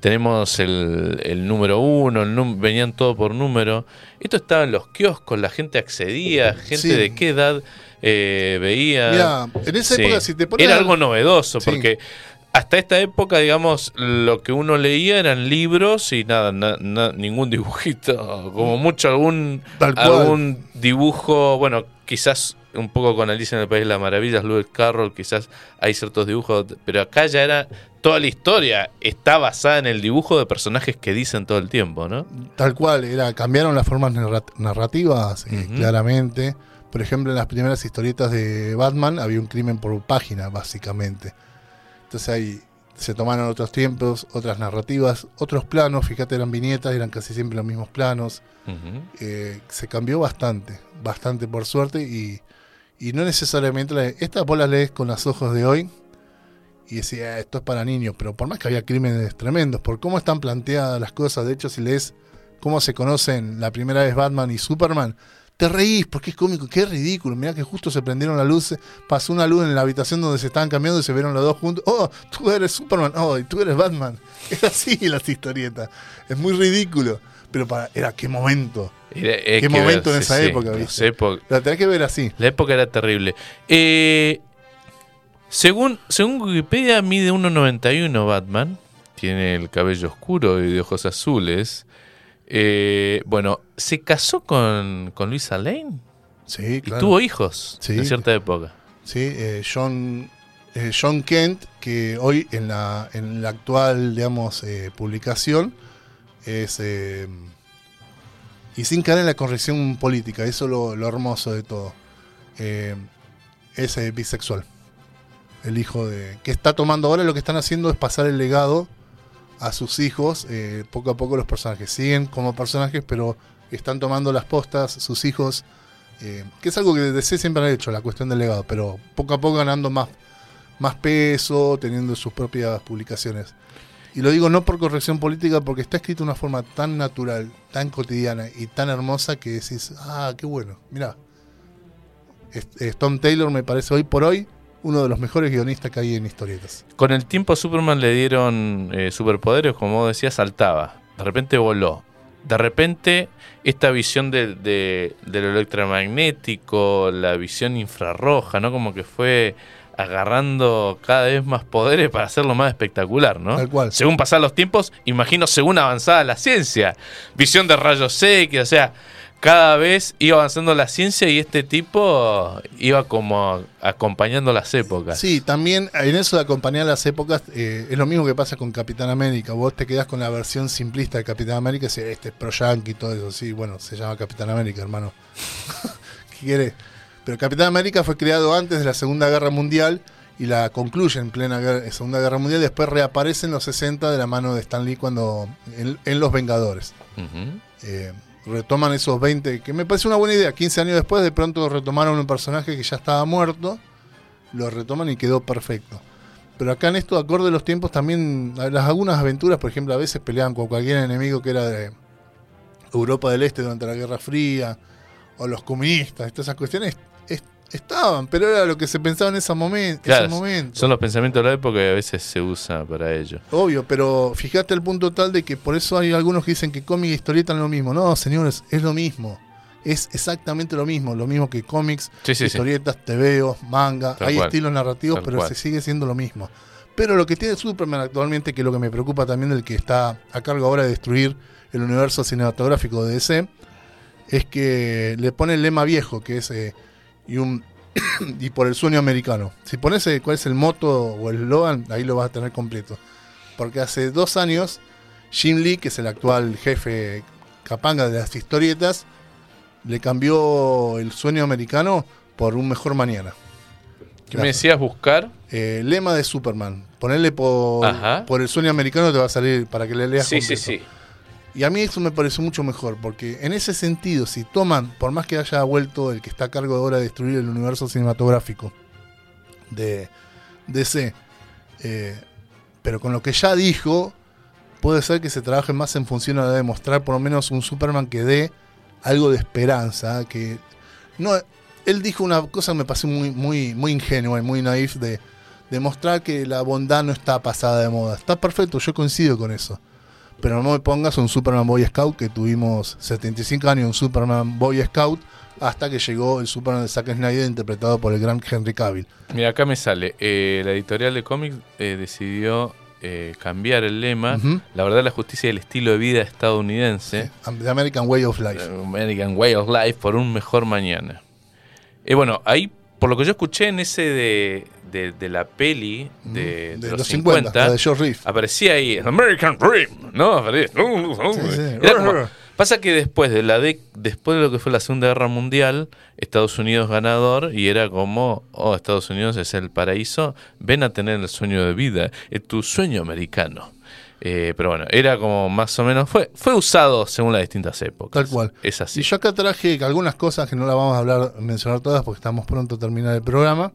tenemos el, el número uno, el num- venían todo por número. Esto estaba en los kioscos, la gente accedía, gente Sí. de qué edad eh, veía. Mira, en esa Sí. época, si te pones Era algo novedoso, Sí. porque hasta esta época, digamos, lo que uno leía eran libros y nada, na- na- ningún dibujito, como mucho algún, algún dibujo, bueno, quizás un poco con Alicia en el País de las Maravillas, Lewis Carroll, quizás hay ciertos dibujos, pero acá ya era, toda la historia está basada en el dibujo de personajes que dicen todo el tiempo, ¿no? Tal cual, era, cambiaron las formas narrat- narrativas eh, claramente. Por ejemplo, en las primeras historietas de Batman había un crimen por página, básicamente. Entonces ahí se tomaron otros tiempos, otras narrativas, otros planos, fíjate, eran viñetas, eran casi siempre los mismos planos. Eh, se cambió bastante, bastante por suerte y, y no necesariamente... La, estas vos las lees con los ojos de hoy y decía, esto es para niños, pero por más que había crímenes tremendos, por cómo están planteadas las cosas, de hecho si lees cómo se conocen la primera vez Batman y Superman, te reís porque es cómico, qué ridículo, mirá que justo se prendieron las luces, pasó una luz en la habitación donde se estaban cambiando y se vieron los dos juntos, oh, tú eres Superman, oh, y tú eres Batman, es así las historietas, es muy ridículo, pero para, era qué momento, Era- Qué que momento en esa sí, época, la tenés que ver así. La época era terrible. Eh, según, según Wikipedia, mide 1,91 Batman. Tiene el cabello oscuro y de ojos azules. Eh, bueno, se casó con, con Luisa Lane Sí, y claro. tuvo hijos Sí. en cierta época. Sí, eh, John, eh, John Kent, que hoy en la, en la actual, digamos, eh, publicación eh, y sin caer en la corrección política, eso es lo, lo hermoso de todo. Eh, es eh, bisexual. El hijo de... Que está tomando ahora lo que están haciendo es pasar el legado a sus hijos. eh, poco a poco los personajes siguen como personajes, pero están tomando las postas, sus hijos que es algo que DC siempre ha hecho, la cuestión del legado, pero poco a poco ganando más, más peso, teniendo sus propias publicaciones. Y lo digo no por corrección política, porque está escrito de una forma tan natural, tan cotidiana y tan hermosa que decís, ah, qué bueno, mirá. Tom Taylor me parece hoy por hoy uno de los mejores guionistas que hay en historietas. Con el tiempo a Superman le dieron eh, superpoderes, como vos decías, saltaba. De repente voló. De repente esta visión de, de- de lo electromagnético, la visión infrarroja, ¿no? Como que fue agarrando cada vez más poderes para hacerlo más espectacular, ¿no? Tal cual. Según pasan los tiempos, imagino según avanzaba la ciencia. Visión de rayos X, o sea, cada vez iba avanzando la ciencia y este tipo iba como acompañando las épocas. Sí, también en eso de acompañar las épocas eh, es lo mismo que pasa con Capitán América. Vos te quedás con la versión simplista de Capitán América y decís, este es pro yankee y todo eso. Sí, bueno, se llama Capitán América, hermano. ¿Qué quiere? Pero Capitán América fue creado antes de la Segunda Guerra Mundial y la concluye en plena guerra- Segunda Guerra Mundial. Después reaparece en los 60 de la mano de Stan Lee cuando en, en Los Vengadores. Eh, retoman esos 20, que me parece una buena idea. 15 años después, de pronto retomaron un personaje que ya estaba muerto, lo retoman y quedó perfecto. Pero acá en esto, acorde a los tiempos, también las algunas aventuras, por ejemplo, a veces peleaban con cualquier enemigo que era de Europa del Este durante la Guerra Fría, o los comunistas, todas esas cuestiones es- estaban, pero era lo que se pensaba en ese momento. Claro, ese momento. son los pensamientos de la época y a veces se usa para ello. Obvio, pero fíjate el punto tal de que por eso hay algunos que dicen que cómic y historieta es lo mismo. No, señores, es lo mismo. Es exactamente lo mismo. Lo mismo que cómics, Sí, sí, sí. historietas, tebeos, manga. Tal hay cual. estilos narrativos, pero cual. se sigue siendo lo mismo. Pero lo que tiene Superman actualmente, que es lo que me preocupa también del que está a cargo ahora de destruir el universo cinematográfico de DC, es que le pone el lema viejo, que es eh, y un y por el sueño americano. Si pones eh, cuál es el moto o el eslogan, ahí lo vas a tener completo. Porque hace dos años, Jim Lee, que es el actual jefe capanga de las historietas, le cambió el sueño americano por un mejor mañana. ¿Qué me decías buscar? Eh, lema de Superman. Ponerle por, por el sueño americano te va a salir para que le leas Sí, sí, sí. Y a mí eso me pareció mucho mejor, porque en ese sentido, si toman, por más que haya vuelto el que está a cargo ahora de destruir el universo cinematográfico de DC, Eh, pero con lo que ya dijo, puede ser que se trabaje más en función a demostrar por lo menos un Superman que dé algo de esperanza. Que no, él dijo una cosa que me pasó muy, muy, muy ingenua y muy naif de demostrar que la bondad no está pasada de moda. Está perfecto, yo coincido con eso. Pero no me pongas un Superman Boy Scout que tuvimos 75 años, un Superman Boy Scout, hasta que llegó el Superman de Zack Snyder interpretado por el gran Henry Cavill. Mira, acá me sale. eh, la editorial de cómics eh, decidió eh, cambiar el lema. La verdad, la justicia y el estilo de vida estadounidense. The American Way of Life. Eh, American Way of Life por un mejor mañana. Y bueno, ahí, por lo que yo escuché en ese de, de, de la peli de, de los, los 50, 50, la de George Reeves. aparecía ahí American Dream, ¿no? Sí. Como- pasa que después de la de, después de lo que fue la Segunda Guerra Mundial, Estados Unidos ganador y era como, oh, Estados Unidos es el paraíso, ven a tener el sueño de vida, es tu sueño americano. Eh, pero bueno, era como más o menos, fue, fue usado según las distintas épocas. Tal cual. Es así. Y yo acá traje algunas cosas que no las vamos a hablar, mencionar todas porque estamos pronto a terminar el programa.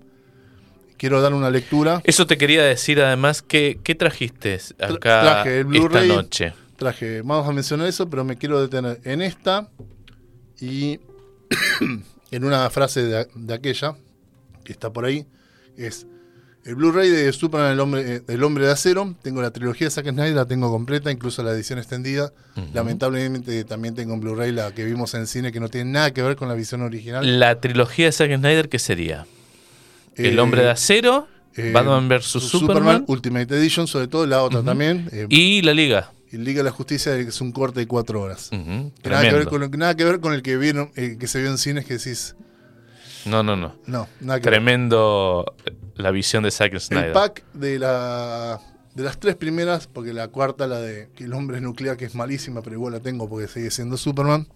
Quiero dar una lectura. Eso te quería decir además, ¿qué, qué trajiste acá traje el esta noche? Traje, vamos a mencionar eso, pero me quiero detener en esta y en una frase de, de aquella que está por ahí. Es el Blu-ray de Superman, el hombre, eh, el hombre de acero. Tengo la trilogía de Zack Snyder, la tengo completa, incluso la edición extendida. Lamentablemente también tengo en Blu-ray la que vimos en cine que no tiene nada que ver con la visión original. La trilogía de Zack Snyder, ¿qué sería? El Eh, hombre de acero, eh, Batman vs. Superman, Ultimate Edition, sobre todo la otra también. eh, y la Liga. y Liga de la Justicia, que es un corte de cuatro horas. Que Nada que, ver tremendo. con, nada que ver con el que vieron, que se vio en cines que decís, No, no, no. no, nada que ver. La visión de Zack Snyder. El pack de la de las tres primeras, porque la cuarta, la de que el hombre es nuclear, que es malísima, pero igual la tengo porque sigue siendo Superman,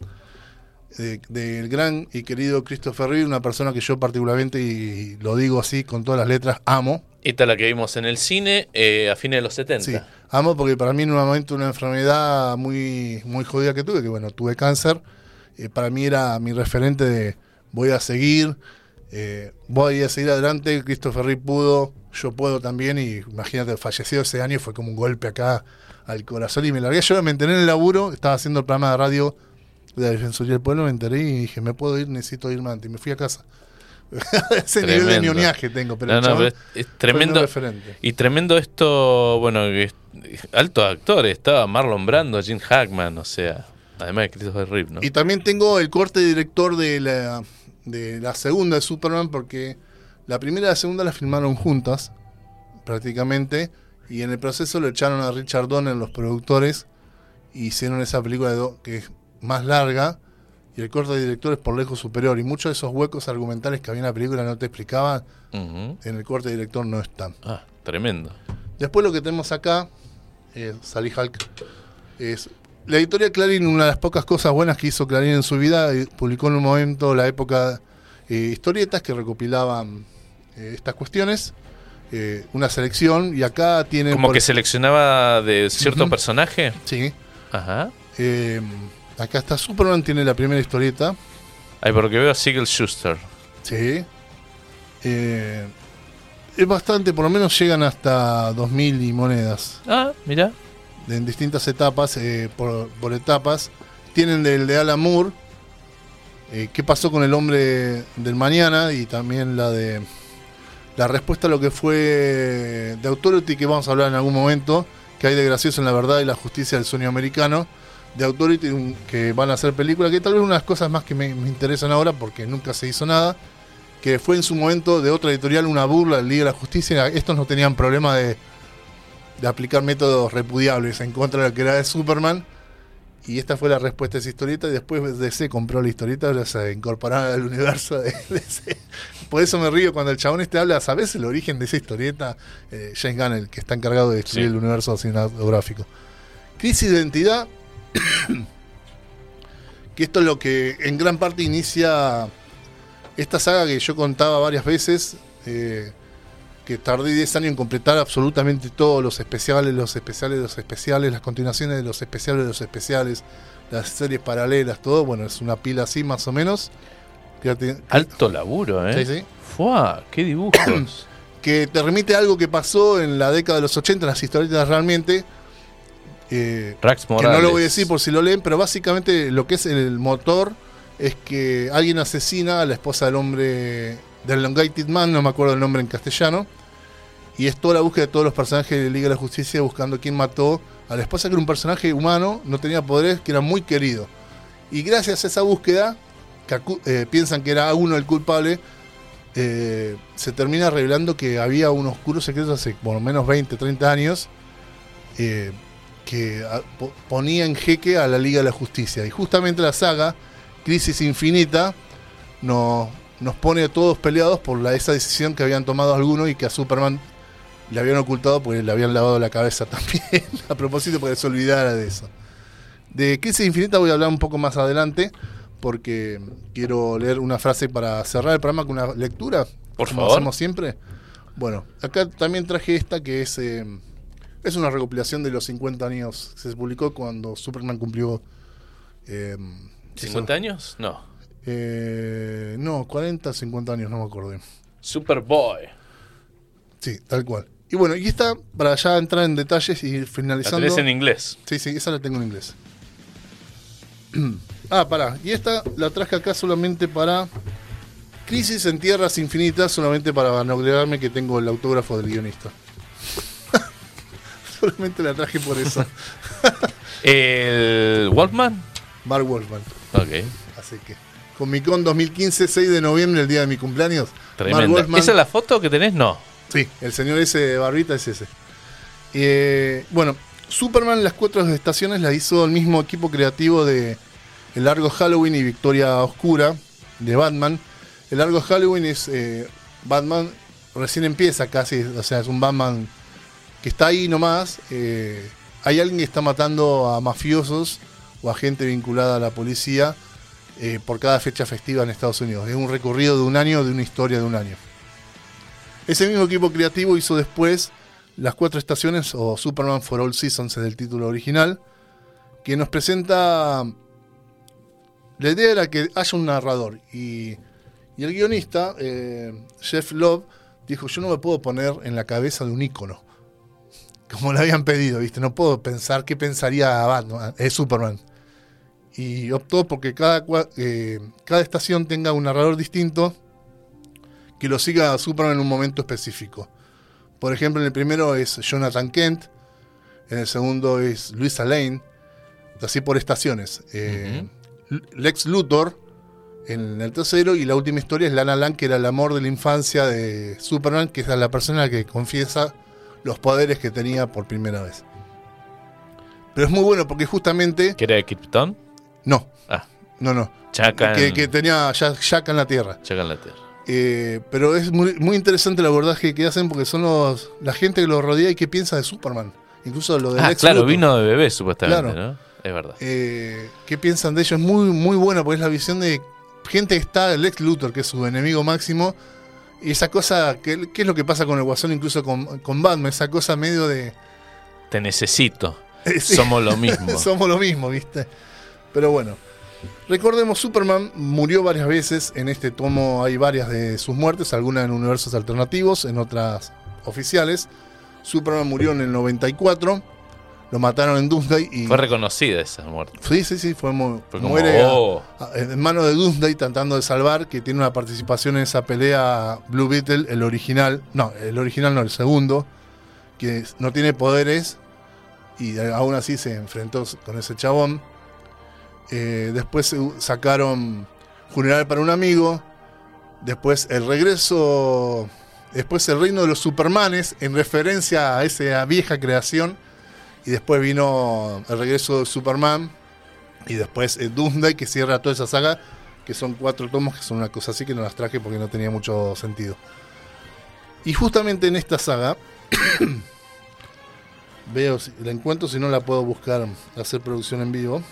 de- del gran y querido Christopher Reeve, una persona que yo particularmente, y lo digo así con todas las letras, amo. Esta es la que vimos en el cine eh, a fines de los 70. Sí, amo porque para mí en un momento una enfermedad muy, muy jodida que tuve, que bueno, tuve cáncer, eh, para mí era mi referente de voy a seguir, eh, voy a seguir adelante, Christopher Reeve pudo, yo puedo también, y imagínate, falleció ese año, fue como un golpe acá al corazón y me largué, yo me enteré en el laburo, estaba haciendo el programa de radio de la Defensoría del Pueblo, me enteré y dije, me puedo ir, necesito irme antes, y me fui a casa. Ese nivel de ñoñaje tengo, pero No, pero es, tremendo. Y tremendo esto, bueno, que altos actores. Estaba Marlon Brando, Jim Hackman, o sea, además de Christopher Reeve, ¿no? Y también tengo el corte director de la, de la segunda de Superman, porque la primera y la segunda la filmaron juntas, prácticamente, y en el proceso lo echaron a Richard Donner, los productores, y hicieron esa película de que es más larga, y el corte director es por lejos superior, y muchos de esos huecos argumentales que había en la película no te explicaban, en el corte director no están. Ah, tremendo. Después lo que tenemos acá, eh, Sally Hulk, es la editorial Clarín, una de las pocas cosas buenas que hizo Clarín en su vida, eh, publicó en un momento la época eh, historietas que recopilaban eh, estas cuestiones, eh, una selección, y acá tienen... Como que seleccionaba de cierto personaje. Sí, Ajá. acá está Superman, tiene la primera historieta, Ay, porque veo a Sigel Schuster. sí. Eh, es bastante, por lo menos llegan hasta 2000 y monedas. Ah, mira. En distintas etapas, eh, por, etapas. Tienen del de Alan Moore, eh, qué pasó con el hombre del mañana y también la de la respuesta a lo que fue de Authority, que vamos a hablar en algún momento, que hay de gracioso en la verdad y la justicia del sueño americano. De Authority, que van a hacer película, que tal vez una de las cosas más que me, interesan ahora, porque nunca se hizo nada, que fue en su momento de otra editorial una burla del Liga de la Justicia. Estos no tenían problema de, de aplicar métodos repudiables en contra de lo que era de Superman. Y esta fue la respuesta a esa historieta. Y después DC compró la historieta, ahora se incorporaron al universo de DC. Por eso me río cuando el chabón este habla, ¿sabes el origen de esa historieta? Eh, James Gunn, el que está encargado de destruir Sí. el universo cinematográfico. Crisis de identidad. que esto es lo que en gran parte inicia esta saga que yo contaba varias veces. eh, que tardé 10 años en completar absolutamente todos los especiales, los especiales, los especiales, las continuaciones de los especiales, los especiales, las series paralelas, todo. Bueno, es una pila así más o menos. Alto laburo, ¿eh? Sí, sí. Fua, qué dibujos. que te remite a algo que pasó en la década de los 80, las historietas realmente. eh, Rax que no lo voy a decir por si lo leen, pero básicamente lo que es el motor es que alguien asesina a la esposa del hombre del Elongated Man, no me acuerdo el nombre en castellano, y es toda la búsqueda de todos los personajes de Liga de la Justicia buscando quién mató a la esposa, que era un personaje humano, no tenía poderes, que era muy querido. Y gracias a esa búsqueda, que eh, piensan que era uno el culpable, eh, se termina revelando que había un oscuro secreto hace por lo menos 20, 30 años, eh, que a- po- ponía en jeque a la Liga de la Justicia. Y justamente la saga, Crisis Infinita, nos, nos pone a todos peleados por la, esa decisión que habían tomado algunos y que a Superman le habían ocultado porque le habían lavado la cabeza también, a propósito, para que se olvidara de eso. De Crisis Infinita voy a hablar un poco más adelante, porque quiero leer una frase para cerrar el programa con una lectura, Por como favor. hacemos siempre. Bueno, acá también traje esta que es, eh, es una recopilación de los 50 años. Se publicó cuando Superman cumplió... eh, ¿50 años? No. eh, no, 40, 50 años, no me acuerdo. Superboy. Sí, tal cual. Y bueno, y esta, para ya entrar en detalles y ir La finalizando. tenés en inglés. Sí, sí, esa la tengo en inglés. ah, pará. Y esta la traje acá solamente para Crisis en Tierras Infinitas, solamente para vanagloriarme que tengo el autógrafo del guionista. solamente la traje por eso. El Walkman. Mark Wolfman. Ok. Así que. Comic Con 2015, 6 de noviembre, el día de mi cumpleaños. Wolfman. ¿Esa es la foto que tenés? No. Sí, el señor ese de barbita es ese. Eh, bueno, Superman las cuatro estaciones la hizo el mismo equipo creativo de El Largo Halloween y Victoria Oscura de Batman. El Largo Halloween es eh, Batman recién empieza casi, o sea, es un Batman que está ahí nomás. eh, hay alguien que está matando a mafiosos o a gente vinculada a la policía eh, por cada fecha festiva en Estados Unidos. Es un recorrido de un año, de una historia de un año. Ese mismo equipo creativo hizo después las cuatro estaciones o Superman for All Seasons es el título original, que nos presenta... La idea era que haya un narrador y, el guionista, eh, Jeff Love, dijo, yo no me puedo poner en la cabeza de un ícono, como le habían pedido, ¿viste? No puedo pensar qué pensaría eh, Superman. Y optó porque cada, eh, cada estación tenga un narrador distinto que lo siga a Superman en un momento específico. Por ejemplo, en el primero es Jonathan Kent, en el segundo es Luisa Lane, así por estaciones. Eh, Lex Luthor en el tercero y la última historia es Lana Lang, que era el amor de la infancia de Superman, que es la persona que confiesa los poderes que tenía por primera vez. Pero es muy bueno porque justamente... ¿Que era de Krypton? No, Ah, no, no. Que, que tenía Jack, Jack en la Tierra. En la Tierra. Eh, pero es muy, muy interesante el abordaje que hacen porque son los la gente que lo rodea y que piensa de Superman. Incluso lo de Ah, claro, Luthor. vino de bebé supuestamente, Claro. ¿no? Es verdad. Eh, ¿Qué piensan de ellos? Es muy, muy buena porque es la visión de gente que está, Lex Luthor, que es su enemigo máximo. Y esa cosa, ¿qué es lo que pasa con el Guasón, incluso con, con Batman? Esa cosa medio de... Te necesito. Sí. Somos lo mismo. Somos lo mismo, ¿viste? Pero bueno. Recordemos, Superman murió varias veces. En este tomo hay varias de sus muertes, algunas en universos alternativos, en otras oficiales. Superman murió en el 94. Lo mataron en Doomsday y. Fue reconocida esa muerte. Sí, sí, sí, fue mu- Fue como, muere a- oh. a- en manos de Doomsday tratando de salvar, que tiene una participación en esa pelea Blue Beetle, el original, no, el original no, el segundo, que no tiene poderes y aún así se enfrentó con ese chabón. Eh, después u- sacaron Funeral para un amigo, después el regreso, después el reino de los Supermanes, en referencia a esa vieja creación, y después vino el regreso de Superman, y después eh, Doomsday, que cierra toda esa saga, que son cuatro tomos, que son una cosa así que no las traje porque no tenía mucho sentido. Y justamente en esta saga, veo si la encuentro, si no la puedo buscar, hacer producción en vivo.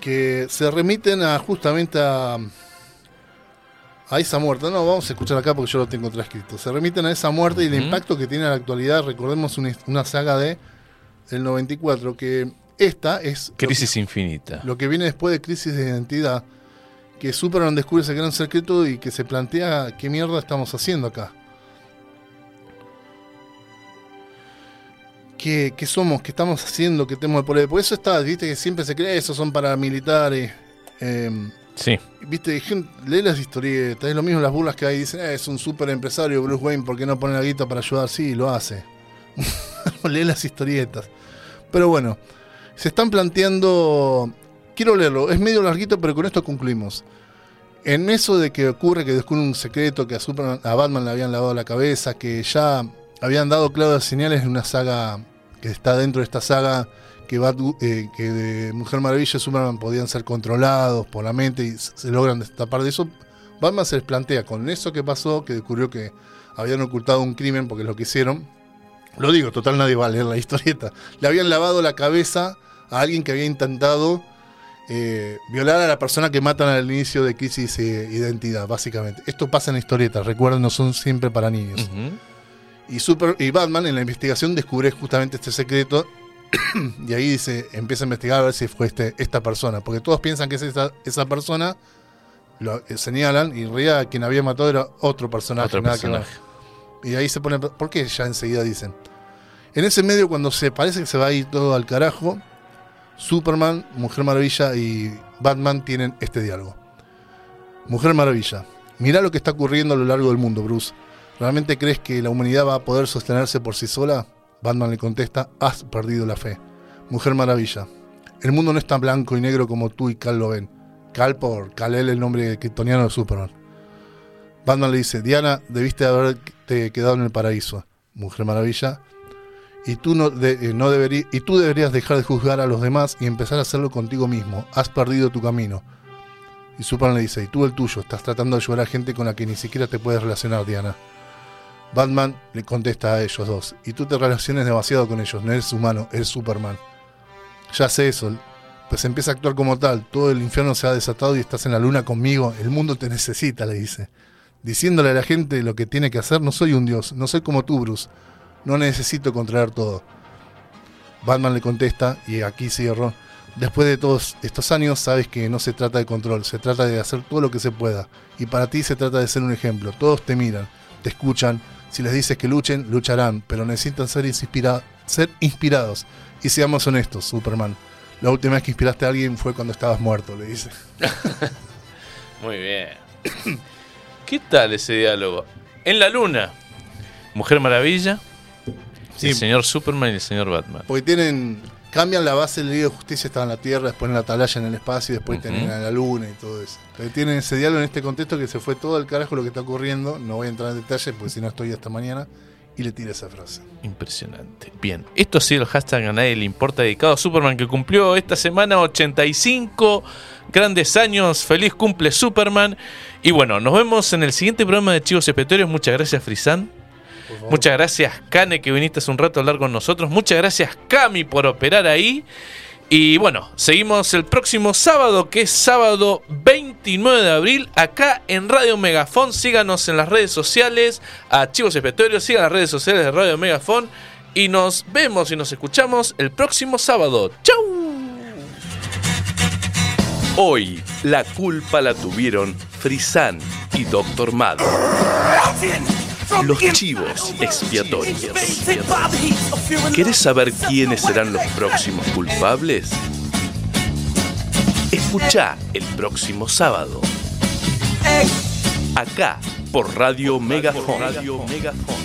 Que se remiten a justamente a, a esa muerte. No, vamos a escuchar acá porque yo lo tengo transcrito. Se remiten a esa muerte y el impacto que tiene en la actualidad. Recordemos una, una saga de el 94, que esta es lo que- Crisis infinita. lo que viene después de Crisis de Identidad, que Superman descubre ese gran secreto y que se plantea qué mierda estamos haciendo acá. ¿Qué, qué somos? ¿Qué estamos haciendo? ¿Qué tenemos el poder? Por eso está, viste que siempre se cree, esos son paramilitares. Eh, Sí. Viste, gente, lee las historietas, es lo mismo las burlas que hay, dicen, "Eh, es un super empresario Bruce Wayne, ¿por qué no pone la guita para ayudar? Sí, lo hace. lee las historietas. Pero bueno, se están planteando, quiero leerlo, es medio larguito, pero con esto concluimos. En eso de que ocurre que descubre un secreto, que a, Superman, a Batman le habían lavado la cabeza, que ya habían dado claras señales en una saga que está dentro de esta saga que, eh, que de Mujer Maravilla y Superman podían ser controlados por la mente y se logran destapar de eso. Batman se les plantea con eso que pasó, que descubrió que habían ocultado un crimen porque es lo que hicieron. Lo digo, total nadie va a leer la historieta. Le habían lavado la cabeza a alguien que había intentado eh, violar a la persona que matan al inicio de Crisis eh, Identidad, básicamente. Esto pasa en historietas, recuerden, no son siempre para niños. Y, Super, y Batman en la investigación descubre justamente este secreto y ahí dice, empieza a investigar a ver si fue este, esta persona, porque todos piensan que es esa, esa persona, lo eh, señalan y en realidad quien había matado era otro personaje. Otro nada que ver. personaje. Y ahí se pone, ¿por qué ya enseguida dicen? En ese medio cuando se parece que se va a ir todo al carajo, Superman, Mujer Maravilla y Batman tienen este diálogo. Mujer Maravilla, mirá lo que está ocurriendo a lo largo del mundo, Bruce. ¿Realmente crees que la humanidad va a poder sostenerse por sí sola? Batman le contesta, has perdido la fe. Mujer Maravilla, el mundo no es tan blanco y negro como tú y Cal lo ven. Cal por Kal-El, el nombre kryptoniano de Superman. Batman le dice, Diana, debiste haberte quedado en el paraíso. Mujer Maravilla, y tú, no, eh, no y tú deberías dejar de juzgar a los demás y empezar a hacerlo contigo mismo. Has perdido tu camino. Y Superman le dice, y tú el tuyo, estás tratando de ayudar a gente con la que ni siquiera te puedes relacionar, Diana. Batman le contesta a ellos dos, y tú te relaciones demasiado con ellos, no eres humano, eres Superman. Ya sé eso, pues empieza a actuar como tal, todo el infierno se ha desatado y estás en la luna conmigo, el mundo te necesita, le dice. Diciéndole a la gente lo que tiene que hacer, no soy un dios, no soy como tú, Bruce, no necesito controlar todo. Batman le contesta, y aquí cierro, después de todos estos años sabes que no se trata de control, se trata de hacer todo lo que se pueda, y para ti se trata de ser un ejemplo, todos te miran, te escuchan, si les dices que luchen, lucharán, pero necesitan ser, inspira- ser inspirados. Y seamos honestos, Superman. La última vez que inspiraste a alguien fue cuando estabas muerto, le dice. Muy bien. ¿Qué tal ese diálogo? En la luna, Mujer Maravilla, Sí. el señor Superman y el señor Batman. Porque tienen. Cambian la base del Liga de Justicia, está en la Tierra, después en la atalaya en el espacio y después Ujú. tienen a la Luna y todo eso. Pero tienen ese diálogo en este contexto que se fue todo al carajo lo que está ocurriendo. No voy a entrar en detalle porque si no estoy hasta mañana. Y le tira esa frase. Impresionante. Bien, esto ha sido el hashtag a nadie le importa dedicado a Superman que cumplió esta semana 85 grandes años. Feliz cumple Superman. Y bueno, nos vemos en el siguiente programa de Chivos Expiatorios. Muchas gracias, Frisan. Muchas gracias, Kane, que viniste hace un rato a hablar con nosotros. Muchas gracias, Cami, por operar ahí. Y bueno, seguimos el próximo sábado, que es sábado 29 de abril, acá en Radio Megafón. Síganos en las redes sociales, Archivos Expiatorios, sigan las redes sociales de Radio Megafón. Y nos vemos y nos escuchamos el próximo sábado. ¡Chau! Hoy la culpa la tuvieron Frisan y Doctor Mad. Los chivos expiatorios. ¿Querés saber quiénes serán los próximos culpables? Escucha el próximo sábado. Acá por Radio Megafon. Radio Megafon.